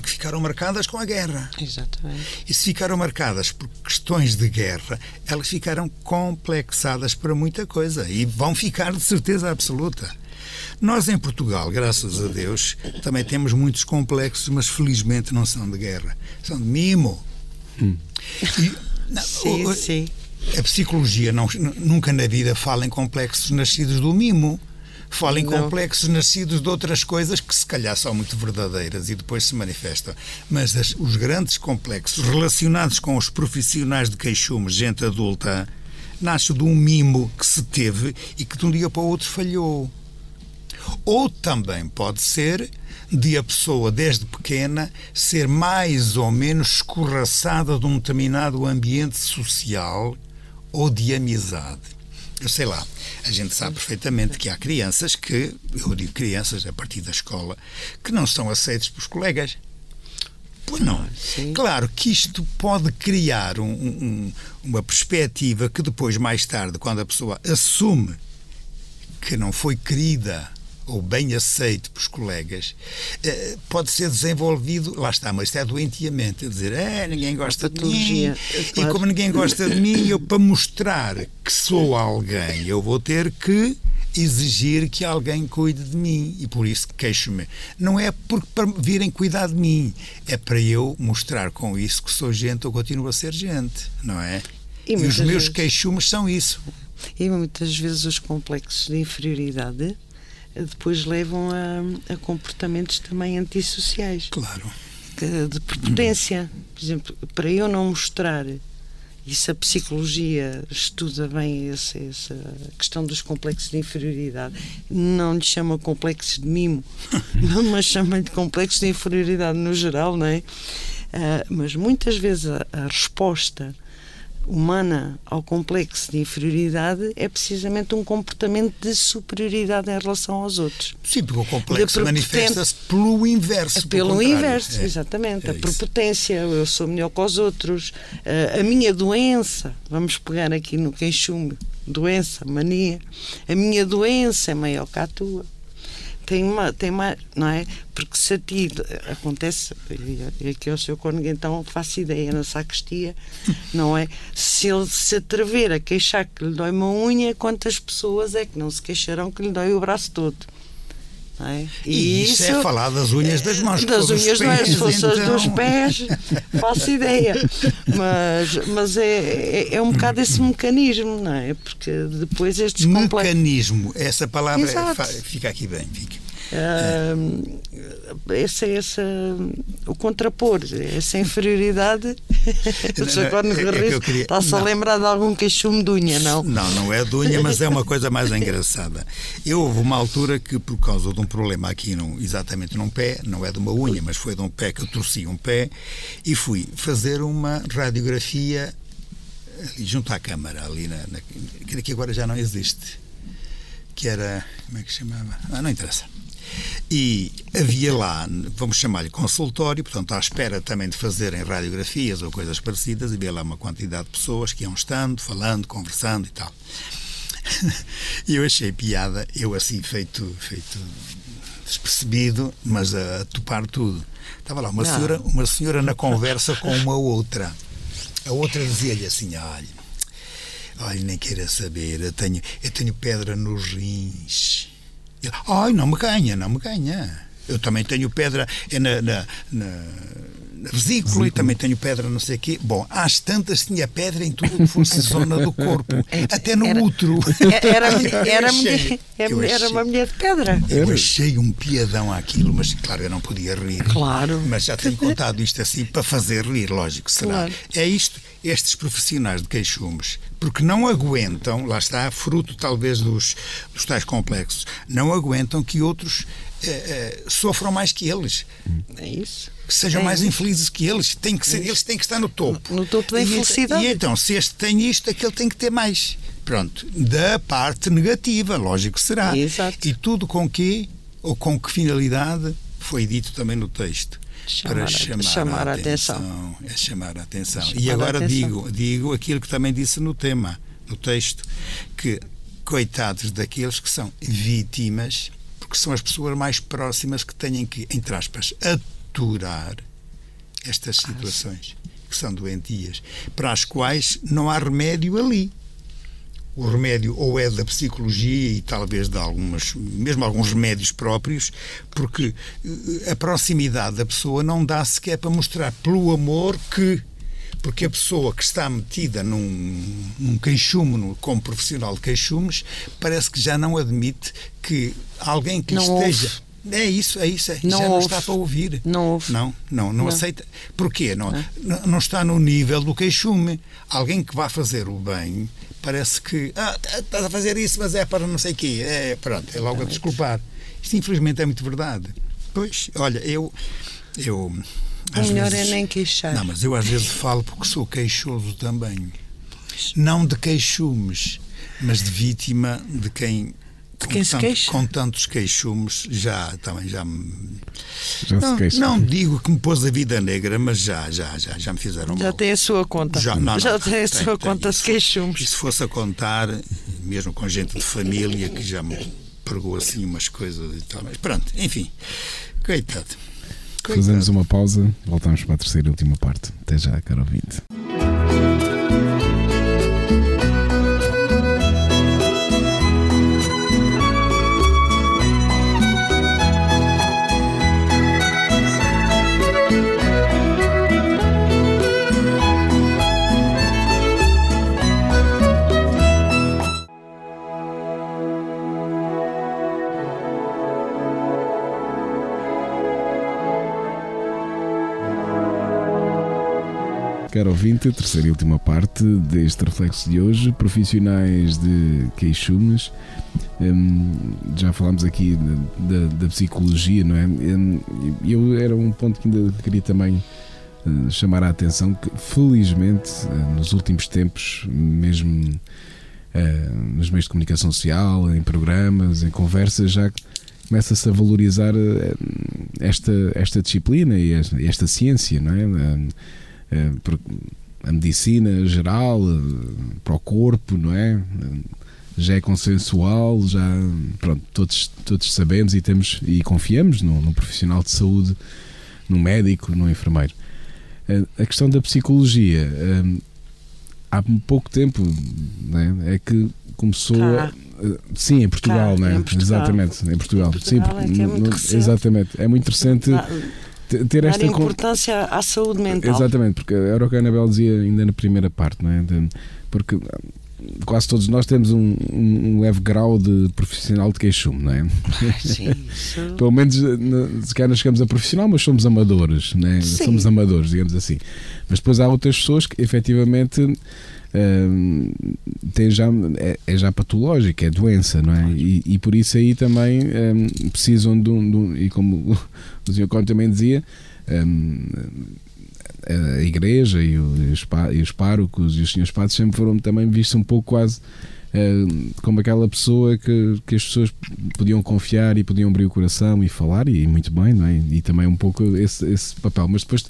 Speaker 2: porque ficaram marcadas com a guerra.
Speaker 3: Exatamente.
Speaker 2: E se ficaram marcadas por questões de guerra, elas ficaram complexadas para muita coisa e vão ficar de certeza absoluta. Nós em Portugal, graças a Deus, também temos muitos complexos, mas felizmente não são de guerra, são de mimo. Hum.
Speaker 3: E, não, sim, o, sim.
Speaker 2: A psicologia não, nunca na vida fala em complexos nascidos do mimo fala em não. complexos nascidos de outras coisas que se calhar são muito verdadeiras e depois se manifestam. Mas as, os grandes complexos relacionados com os profissionais de queixume, gente adulta, nasce de um mimo que se teve e que de um dia para o outro falhou. Ou também pode ser de a pessoa, desde pequena, ser mais ou menos escorraçada de um determinado ambiente social ou de amizade. Eu sei lá, a gente sabe perfeitamente que há crianças que, eu digo crianças a partir da escola, que não são aceitos pelos colegas. Pois não. Sim. Claro que isto pode criar um, um, uma perspectiva que depois, mais tarde, quando a pessoa assume que não foi querida ou bem aceito pelos colegas, eh, pode ser desenvolvido, lá está, mas isto é doentiamente, a dizer, é, ninguém gosta de mim, claro. e como ninguém gosta de mim, eu para mostrar que sou alguém, eu vou ter que exigir que alguém cuide de mim e por isso queixo-me. Não é porque para virem cuidar de mim, é para eu mostrar com isso que sou gente ou continuo a ser gente, não é? E, e os meus vezes... queixumes são isso.
Speaker 3: E muitas vezes os complexos de inferioridade depois levam a, a comportamentos também antissociais.
Speaker 2: Claro.
Speaker 3: De prepotência. Por exemplo, para eu não mostrar e se a psicologia estuda bem essa, essa, questão dos complexos de inferioridade, não lhe chama complexos de mimo, mas chama-lhe de complexos de inferioridade no geral, não é? Uh, mas muitas vezes a, a resposta humana ao complexo de inferioridade é precisamente um comportamento de superioridade em relação aos outros.
Speaker 2: Sim, porque o complexo manifesta-se pelo inverso.
Speaker 3: Pelo inverso, é. exatamente. É a prepotência, eu sou melhor que os outros, a minha doença, vamos pegar aqui no queixume, doença, mania, a minha doença é maior que a tua tem uma, tem uma, não é? Porque se a ti acontece, e aqui é o seu cônego então faço ideia na sacristia, não é? Se ele se atrever a queixar que lhe dói uma unha, quantas pessoas é que não se queixarão que lhe dói o braço todo? É?
Speaker 2: E, e isso, isso, é falar das unhas das mãos.
Speaker 3: Das unhas, não é? Se fosse então... dos pés, faço ideia. Mas, mas é, é, é, um bocado esse mecanismo, não é? Porque depois estes
Speaker 2: Mecanismo, essa palavra é, fica aqui bem, fica.
Speaker 3: Uh, esse, esse, o contrapor, essa inferioridade. agora é, é está-se a lembrar de algum queixume de unha, não?
Speaker 2: Não, não é de unha, mas é uma coisa mais engraçada. Eu houve uma altura que, por causa de um problema aqui, num, exatamente num pé, não é de uma unha, mas foi de um pé que eu torci um pé, e fui fazer uma radiografia ali junto à câmara, ali na, na que agora já não existe. Que era. Como é que chamava? Ah, não interessa e havia lá, vamos chamar-lhe consultório, portanto, à espera também de fazerem radiografias ou coisas parecidas, havia lá uma quantidade de pessoas que iam estando, falando, conversando e tal. E eu achei piada, eu assim, feito, feito despercebido, mas a, topar tudo. Estava lá uma senhora, uma senhora na conversa com uma outra. A outra dizia-lhe assim: olha, olha, nem queira saber, eu tenho, eu tenho pedra nos rins. Ai, não me ganha, não me ganha. Eu também tenho pedra na, na, na, na vesícula e também tenho pedra não sei o quê. Bom, às tantas tinha pedra em tudo que fosse zona do corpo, é, até no era, útero.
Speaker 3: Era, era, achei, era, era uma mulher de pedra.
Speaker 2: Eu achei um piadão àquilo, mas claro, eu não podia rir.
Speaker 3: Claro.
Speaker 2: Mas já tenho contado isto assim para fazer rir, lógico, será. Claro. É isto, estes profissionais de queixumes porque não aguentam, lá está, fruto talvez dos, dos tais complexos, não aguentam que outros eh, sofram mais que eles.
Speaker 3: É isso.
Speaker 2: Que sejam
Speaker 3: É
Speaker 2: mais infelizes que eles. Tem que ser, eles têm que estar no topo.
Speaker 3: No topo da
Speaker 2: E ent-
Speaker 3: infelicidade.
Speaker 2: E então, se este tem isto, aquele tem que ter mais. Pronto. Da parte negativa, lógico que será.
Speaker 3: Exato.
Speaker 2: E tudo com que, ou com que finalidade, foi dito também no texto.
Speaker 3: Chamar
Speaker 2: para chamar,
Speaker 3: chamar
Speaker 2: a
Speaker 3: a
Speaker 2: atenção. É chamar a atenção.
Speaker 3: Chamar
Speaker 2: e agora
Speaker 3: atenção.
Speaker 2: digo, digo aquilo que também disse no tema, no texto, que coitados daqueles que são vítimas, porque são as pessoas mais próximas que têm que, entre aspas, aturar estas situações que são doentias, para as quais não há remédio ali. O remédio ou é da psicologia e talvez de algumas, mesmo alguns remédios próprios, porque eh, a proximidade da pessoa não dá sequer para mostrar pelo amor que porque a pessoa que está metida num, num queixume, como profissional de queixumes, parece que já não admite que alguém que
Speaker 3: Não
Speaker 2: esteja. É isso, é isso. É.
Speaker 3: Não
Speaker 2: já não está para ouvir.
Speaker 3: Não ouve.
Speaker 2: Não, não, não,
Speaker 3: Não.
Speaker 2: aceita. Porquê? Não, não, não está no nível do queixume. Alguém que vá fazer o bem parece que ah, tá- estás a fazer isso, mas é para não sei quê. É, pronto, é logo a desculpar. Isto infelizmente é muito verdade. Pois, olha, eu. eu
Speaker 3: O melhor
Speaker 2: vezes-
Speaker 3: é nem queixar.
Speaker 2: Não, mas eu às vezes falo porque sou queixoso também. Não de queixumes, mas de vítima de quem.
Speaker 3: De quem se
Speaker 2: tanto-
Speaker 3: queixa.
Speaker 2: com tantos queixumes já também já me
Speaker 1: Já se
Speaker 2: não,
Speaker 1: queixa.
Speaker 2: não digo que me pôs a vida negra, mas já, já, já, já me fizeram
Speaker 3: Já
Speaker 2: mal.
Speaker 3: tem a sua conta.
Speaker 2: Já, não, não,
Speaker 3: Já tem a
Speaker 2: tem,
Speaker 3: sua
Speaker 2: tem.
Speaker 3: conta de
Speaker 2: E
Speaker 3: queixumes.
Speaker 2: se fosse a contar, mesmo com gente de família que já me pregou assim umas coisas e tal. Mas pronto, enfim. Coitado. Coitado.
Speaker 1: Fazemos uma pausa, voltamos para a terceira e última parte. Até já, caro ouvinte. Caro ouvinte, terceira e última parte deste reflexo de hoje, profissionais de queixumes. Hum, já falámos aqui da, da- psicologia, não é? Hum, eu era um ponto que ainda queria também eh, chamar a atenção que felizmente eh, nos últimos tempos, mesmo nos meios de comunicação social, em programas, em conversas, já começa-se a valorizar esta, esta disciplina e esta, esta ciência, não é? Eh, a medicina geral eh, para o corpo, não é? Eh, Já é consensual, já pronto, todos, todos sabemos e temos e confiamos num, num profissional de saúde, num médico, num enfermeiro. A questão da psicologia há pouco tempo é? é que começou
Speaker 3: Cá.
Speaker 1: sim em Portugal,
Speaker 3: Cá,
Speaker 1: não é?
Speaker 3: Portugal.
Speaker 1: Exatamente, em Portugal.
Speaker 3: Em
Speaker 1: sim,
Speaker 3: Portugal é que é
Speaker 1: no-
Speaker 3: muito
Speaker 1: no-
Speaker 3: recente.
Speaker 1: exatamente. É muito recente
Speaker 3: Dá-
Speaker 1: te- ter
Speaker 3: Dar
Speaker 1: esta con-
Speaker 3: importância à saúde mental.
Speaker 1: Exatamente, porque era o que a Anabel dizia ainda na primeira parte, não é? De- porque quase todos nós temos um, um- leve grau de profissional de queixume, não é?
Speaker 3: Sim,
Speaker 1: Pelo menos, se calhar não chegamos a profissional, mas somos amadores, né?
Speaker 3: Sim.
Speaker 1: somos amadores, digamos assim. Mas depois há outras pessoas que efetivamente hum, têm já, é, é já patológico, é doença, não é? E, e por isso aí também hum, precisam de um, de um- e como o Sr. Conte também dizia, a igreja e os, e os párocos e os senhores padres sempre foram também vistos um pouco quase como aquela pessoa que, que as pessoas podiam confiar e podiam abrir o coração e falar, e muito bem, não é? E também um pouco esse, esse papel. Mas depois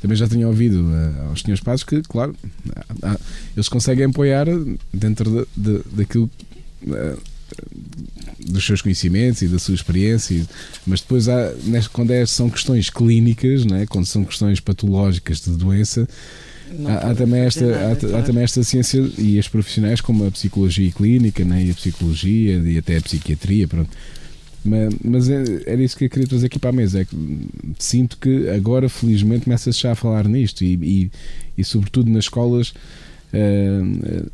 Speaker 1: também já tinha ouvido eh, aos senhores padres que, claro, eles conseguem apoiar dentro de, de- daquilo. eh, dos seus conhecimentos e da sua experiência, mas depois há, quando é- são questões clínicas, né, quando são questões patológicas de doença, há, há também esta,
Speaker 3: nada,
Speaker 1: há,
Speaker 3: claro.
Speaker 1: há também esta ciência e as profissionais como a psicologia clínica né, e a psicologia e até a psiquiatria, pronto. Mas, mas é- era isso que eu queria trazer aqui para a mesa. É que sinto que agora, felizmente, começa-se já a falar nisto e, e, e sobretudo nas escolas, eh,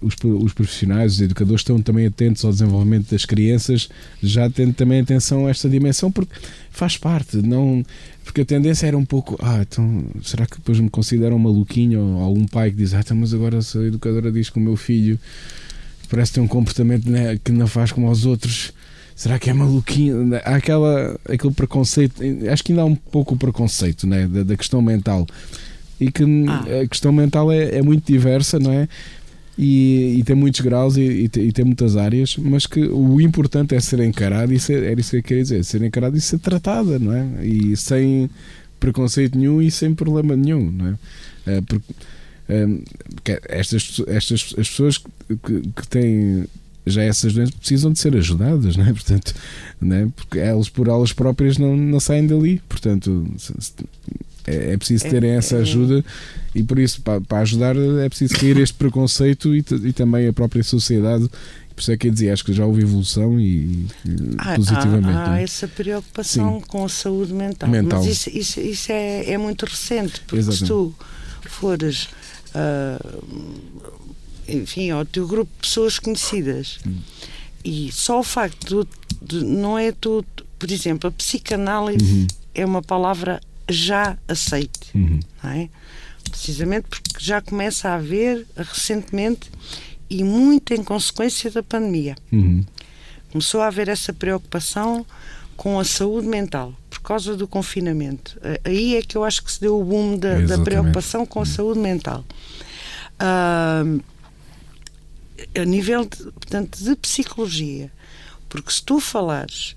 Speaker 1: os, os profissionais, os educadores estão também atentos ao desenvolvimento das crianças, já tendo também atenção a esta dimensão, porque faz parte, não. Porque a tendência era um pouco, ah, então, será que depois me consideram maluquinho? Ou algum pai que diz, ah, então, mas agora a educadora diz que o meu filho parece ter um comportamento né, que não faz como aos outros, será que é maluquinho? Há aquela, aquele preconceito, acho que ainda há um pouco o preconceito né, da, da questão mental. E que ah. a questão mental é, é muito diversa, não é? E, e, tem muitos graus e, e, e, tem muitas áreas, mas que o importante é ser encarado e ser, era isso que eu queria dizer, ser encarado e ser tratada, não é? E sem preconceito nenhum e sem problema nenhum, não é? Eh, porque, eh, estas, estas as pessoas que, que têm já essas doenças precisam de ser ajudadas, não é? Portanto, não é? porque elas por elas próprias não, não saem dali, portanto é, é preciso é, terem essa é. ajuda e por isso para, para ajudar é preciso cair este preconceito e, e também a própria sociedade por isso é que eu dizia, acho que já houve evolução e, e
Speaker 3: há,
Speaker 1: positivamente.
Speaker 3: Há, há essa preocupação Sim. com a saúde mental. mental. Mas isso, isso, isso é, é, muito recente, porque Exatamente. se tu fores uh, enfim, ao teu grupo de pessoas conhecidas. Hum. E só o facto de, de, não é tu, por exemplo, a psicanálise uhum. é uma palavra já aceite, uhum. não é? Precisamente porque já começa a haver recentemente e muito em consequência da pandemia. Uhum. Começou a haver essa preocupação com a saúde mental por causa do confinamento. Aí é que eu acho que se deu o boom da, da preocupação com a uhum. saúde mental. Uh, a nível de, portanto, de psicologia. Porque se tu falares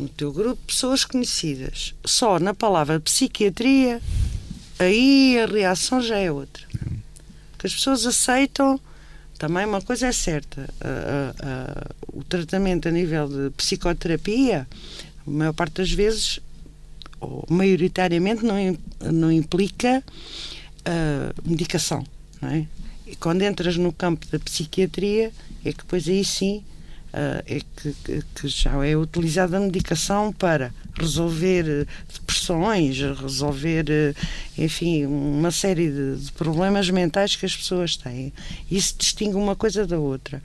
Speaker 3: no teu grupo pessoas conhecidas só na palavra psiquiatria, aí a reação já é outra. Que as pessoas aceitam. Também uma coisa é certa: o tratamento a nível de psicoterapia, a maior parte das vezes, ou maioritariamente, não, não implica uh, medicação. Não é? E quando entras no campo da psiquiatria, é que depois aí sim uh, que, que, que, já é utilizada a medicação para resolver eh, depressões, resolver, eh, enfim, uma série de, de, problemas mentais que as pessoas têm. Isso distingue uma coisa da outra.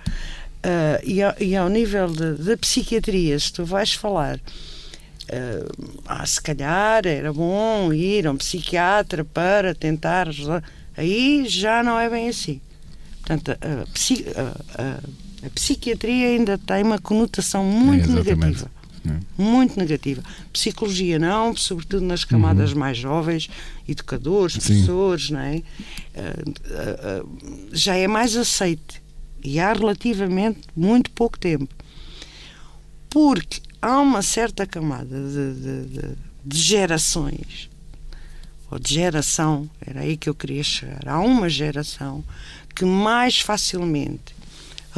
Speaker 3: Uh, e, ao, e, ao, nível da psiquiatria, se tu vais falar. Uh, ah, se calhar era bom ir a um psiquiatra para tentar Aí já não é bem assim. Portanto, a, a, a, a psiquiatria ainda tem uma conotação muito é, negativa. É. Muito negativa. Psicologia não, sobretudo nas camadas uhum. mais jovens, educadores, Sim. professores, não é? Uh, uh, uh, já é mais aceite. E há relativamente muito pouco tempo. Porque há uma certa camada de, de, de, de gerações ou de geração, era aí que eu queria chegar. Há uma geração que mais facilmente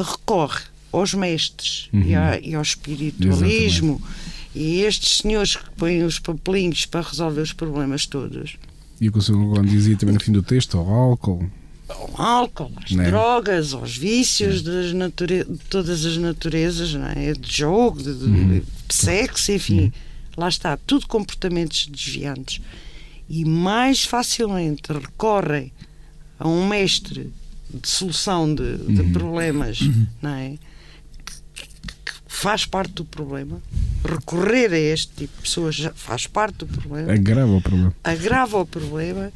Speaker 3: recorre aos mestres uhum. e, a, e, ao espiritualismo Exatamente. e estes senhores que põem os papelinhos para resolver os problemas todos.
Speaker 1: E o que o Sr. Dizia também no fim do texto, ao álcool.
Speaker 3: Ao álcool, às né? drogas, aos vícios das nature... de todas as naturezas, não é? de jogo, de, uhum. de sexo, enfim. Uhum. Lá está, tudo comportamentos desviantes e mais facilmente recorrem a um mestre de solução de, de uhum. problemas, uhum. não é? Faz parte do problema. Recorrer a este tipo de pessoas já faz parte do problema.
Speaker 1: Agrava o problema.
Speaker 3: Agrava o problema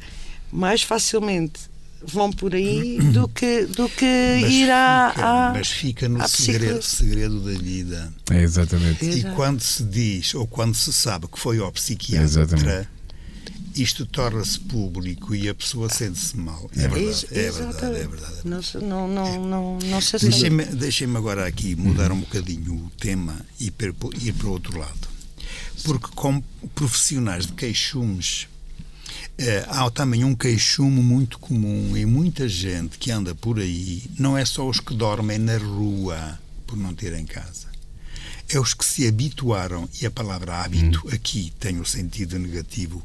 Speaker 3: mais facilmente vão por aí do que, do que ir
Speaker 2: à. Mas fica no segredo, segredo, da vida.
Speaker 1: É exatamente.
Speaker 2: E quando se diz ou quando se sabe que foi ao psiquiatra. Exatamente isto torna-se público e a pessoa sente-se mal. É, é verdade, é verdade, é verdade.
Speaker 3: Não, não, não, não, não se
Speaker 2: Deixem-me deixem agora aqui mudar um bocadinho o tema e ir para o outro lado. Porque, como profissionais de queixumes, eh, há também um queixume muito comum e muita gente que anda por aí, não é só os que dormem na rua por não terem casa é os que se habituaram, e a palavra hábito uhum. aqui tem o sentido negativo,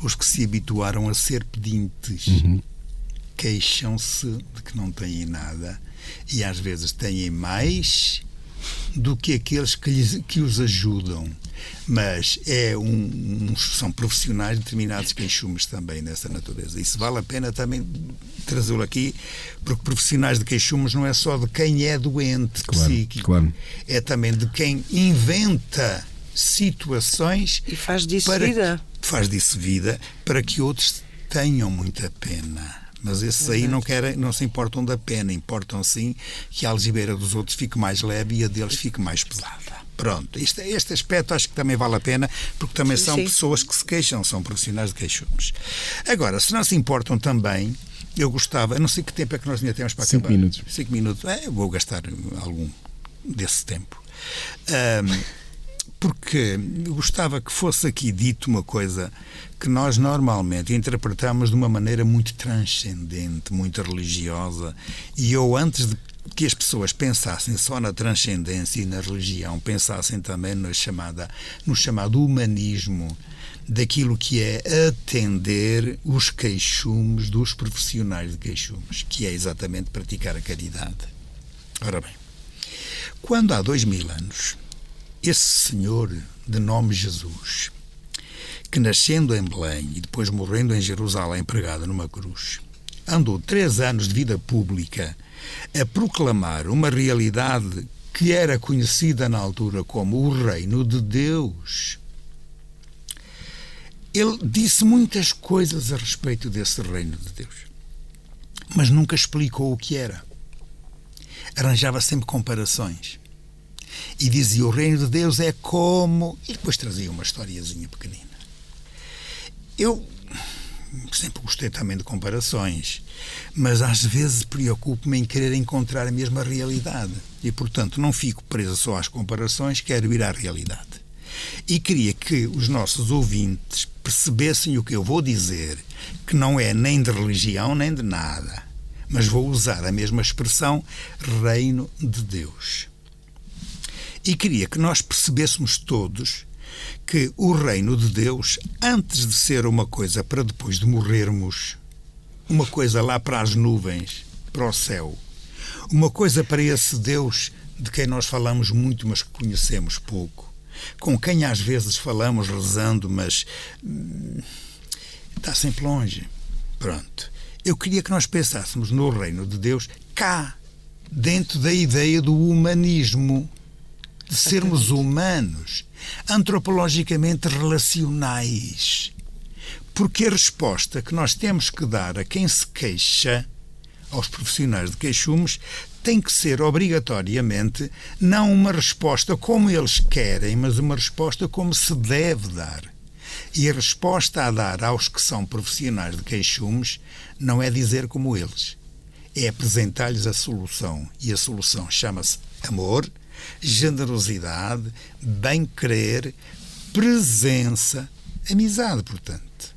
Speaker 2: os que se habituaram a ser pedintes. Uhum. Queixam-se de que não têm nada e às vezes têm mais do que aqueles que, lhes, que os ajudam. Mas é um, um, são profissionais determinados queixumes também nessa natureza. Isso vale a pena também trazê-lo aqui, porque profissionais de queixumes não é só de quem é doente claro, psíquico, claro. é também de quem inventa situações
Speaker 3: e faz disso
Speaker 2: para,
Speaker 3: vida.
Speaker 2: Faz disso vida para que outros tenham muita pena Mas esses aí não, querem, não se importam da pena, importam sim que a algibeira dos outros fique mais leve e a deles fique mais pesada. Pronto, este, este aspecto acho que também vale a pena, porque também são sim. pessoas que se queixam, são profissionais de queixumes. Agora, se não se importam também, eu gostava, não sei que tempo é que nós ainda temos para
Speaker 1: Cinco
Speaker 2: acabar.
Speaker 1: minutos.
Speaker 2: Cinco minutos. É, eu vou gastar algum desse tempo. Um, porque gostava que fosse aqui dito uma coisa que nós normalmente interpretamos de uma maneira muito transcendente, muito religiosa, e eu antes de que as pessoas pensassem só na transcendência e na religião, pensassem também chamada, no chamado humanismo, daquilo que é atender os queixumes dos profissionais de queixumes, que é exatamente praticar a caridade. Ora bem, quando há dois mil anos esse senhor de nome Jesus, que nascendo em Belém e depois morrendo em Jerusalém pregado numa cruz, andou três anos de vida pública a proclamar uma realidade que era conhecida na altura como o reino de Deus. Ele disse muitas coisas a respeito desse reino de Deus, mas nunca explicou o que era. Arranjava sempre comparações e dizia o reino de Deus é como. E depois trazia uma historiazinha pequenina. Eu sempre gostei também de comparações, mas às vezes preocupo-me em querer encontrar a mesma realidade e, portanto, não fico preso só às comparações, quero ir à realidade. E queria que os nossos ouvintes percebessem o que eu vou dizer, que não é nem de religião nem de nada, mas vou usar a mesma expressão reino de Deus. E queria que nós percebêssemos todos que o reino de Deus, antes de ser uma coisa para depois de morrermos, uma coisa lá para as nuvens, para o céu, uma coisa para esse Deus de quem nós falamos muito, mas que conhecemos pouco, com quem às vezes falamos rezando, mas hum, está sempre longe. Pronto. Eu queria que nós pensássemos no reino de Deus cá, dentro da ideia do humanismo de sermos humanos, antropologicamente relacionais. Porque a resposta que nós temos que dar a quem se queixa, aos profissionais de queixumes, tem que ser obrigatoriamente não uma resposta como eles querem, mas uma resposta como se deve dar. E a resposta a dar aos que são profissionais de queixumes não é dizer como eles, é apresentar-lhes a solução. E a solução chama-se amor, generosidade, bem-querer, presença, amizade, portanto.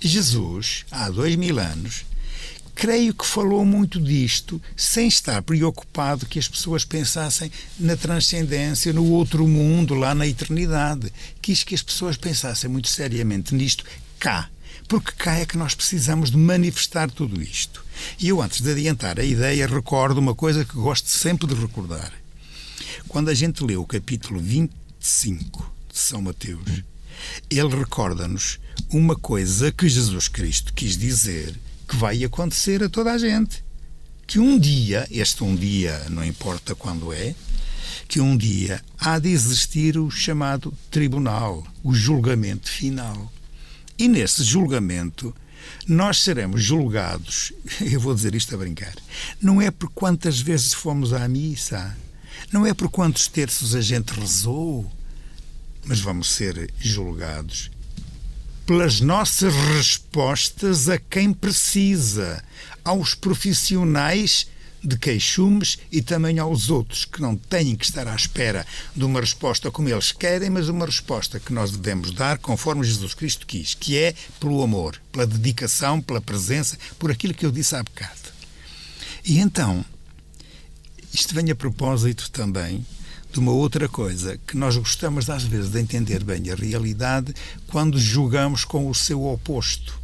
Speaker 2: Jesus, há dois mil anos, creio que falou muito disto sem estar preocupado que as pessoas pensassem na transcendência, no outro mundo, lá na eternidade. Quis que as pessoas pensassem muito seriamente nisto cá, porque cá é que nós precisamos de manifestar tudo isto. E eu, antes de adiantar a ideia, recordo uma coisa que gosto sempre de recordar. Quando a gente lê o capítulo 25 de São Mateus, ele recorda-nos uma coisa que Jesus Cristo quis dizer que vai acontecer a toda a gente. Que um dia, este um dia não importa quando é, que um dia há de existir o chamado tribunal, o julgamento final. E nesse julgamento nós seremos julgados, eu vou dizer isto a brincar, não é por quantas vezes fomos à missa, não é por quantos terços a gente rezou, mas vamos ser julgados pelas nossas respostas a quem precisa, aos profissionais de queixumes e também aos outros que não têm que estar à espera de uma resposta como eles querem, mas uma resposta que nós devemos dar conforme Jesus Cristo quis, que é pelo amor, pela dedicação, pela presença, por aquilo que eu disse há bocado. E então, isto vem a propósito também de uma outra coisa, que nós gostamos às vezes de entender bem a realidade quando julgamos com o seu oposto.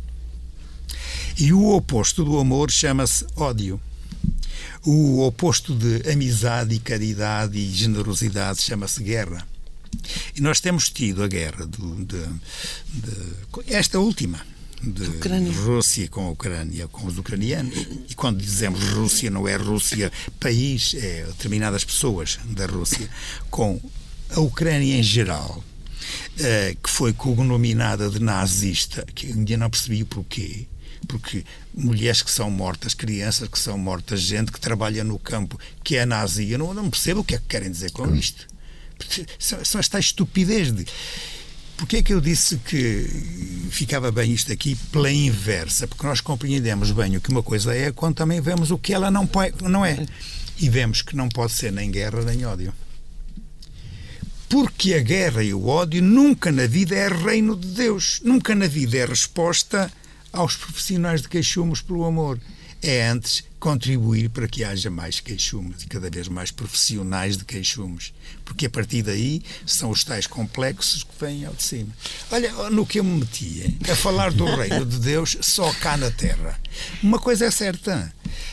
Speaker 2: E o oposto do amor chama-se ódio. O oposto de amizade e caridade e generosidade chama-se guerra. E nós temos tido a guerra de, de, esta última, de Rússia com a Ucrânia, com os ucranianos. E quando dizemos Rússia, não é Rússia país, é determinadas pessoas da Rússia, com a Ucrânia em geral, eh, que foi cognominada de nazista, que ainda não percebi o porquê, porque mulheres que são mortas, crianças que são mortas, gente que trabalha no campo, que é nazi, eu não, não percebo o que é que querem dizer com isto. São, são esta estupidez de. Porquê é que eu disse que ficava bem isto aqui pela inversa? Porque nós compreendemos bem o que uma coisa é quando também vemos o que ela não, não é. E vemos que não pode ser nem guerra nem ódio. Porque a guerra e o ódio nunca na vida é reino de Deus. Nunca na vida é resposta aos profissionais de queixumos pelo amor. É antes contribuir para que haja mais queixumes e cada vez mais profissionais de queixumes. Porque a partir daí são os tais complexos que vêm ao de cima. Olha, no que eu me meti a falar do reino de Deus só cá na terra. Uma coisa é certa: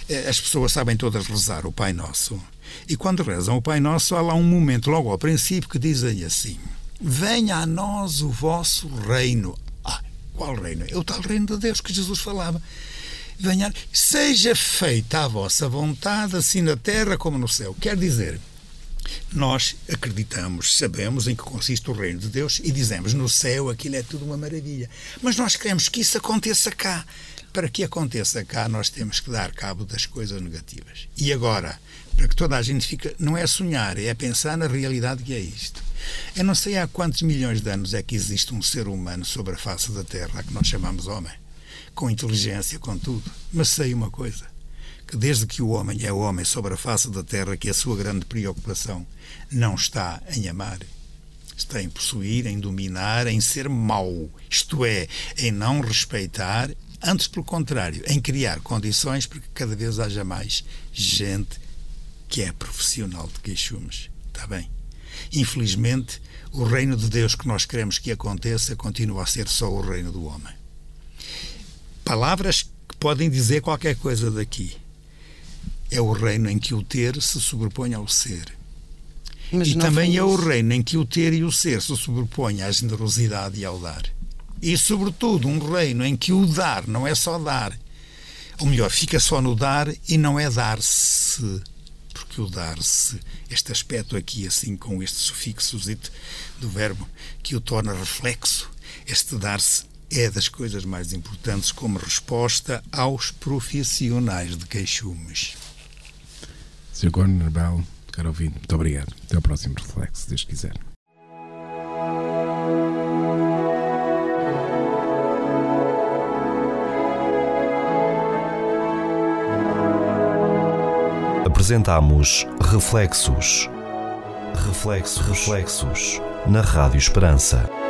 Speaker 2: eh, as pessoas sabem todas rezar o Pai Nosso. E quando rezam o Pai Nosso, há lá um momento logo ao princípio que dizem assim: Venha a nós o vosso reino. Qual reino? É o tal reino de Deus que Jesus falava. Venha, seja feita a vossa vontade, assim na terra como no céu. Quer dizer, nós acreditamos, sabemos em que consiste o reino de Deus e dizemos no céu aquilo é tudo uma maravilha. Mas nós queremos que isso aconteça cá. Para que aconteça cá, nós temos que dar cabo das coisas negativas. E agora, para que toda a gente fique, não é sonhar, é pensar na realidade que é isto. Eu não sei há quantos milhões de anos é que existe um ser humano sobre a face da Terra, que nós chamamos homem, com inteligência, com tudo. Mas sei uma coisa: que desde que o homem é homem sobre a face da Terra, que a sua grande preocupação não está em amar, está em possuir, em dominar, em ser mau, isto é, em não respeitar, antes pelo contrário, em criar condições para que cada vez haja mais gente que é profissional de queixumes. Está bem? Infelizmente, o reino de Deus que nós queremos que aconteça continua a ser só o reino do homem. Palavras que podem dizer qualquer coisa daqui. É o reino em que o ter se sobrepõe ao ser. Mas e também é o reino em que o ter e o ser se sobrepõem à generosidade e ao dar. E, sobretudo, um reino em que o dar não é só dar. Ou melhor, fica só no dar e não é dar-se porque o dar-se, este aspecto aqui, assim, com este sufixo do verbo, que o torna reflexo, este dar-se é das coisas mais importantes como resposta aos profissionais de queixumes.
Speaker 1: Sr. Corner Bell, caro ouvinte, muito obrigado. Até ao próximo reflexo, se Deus quiser.
Speaker 4: apresentamos Reflexos. Reflexos, reflexos na Rádio Esperança.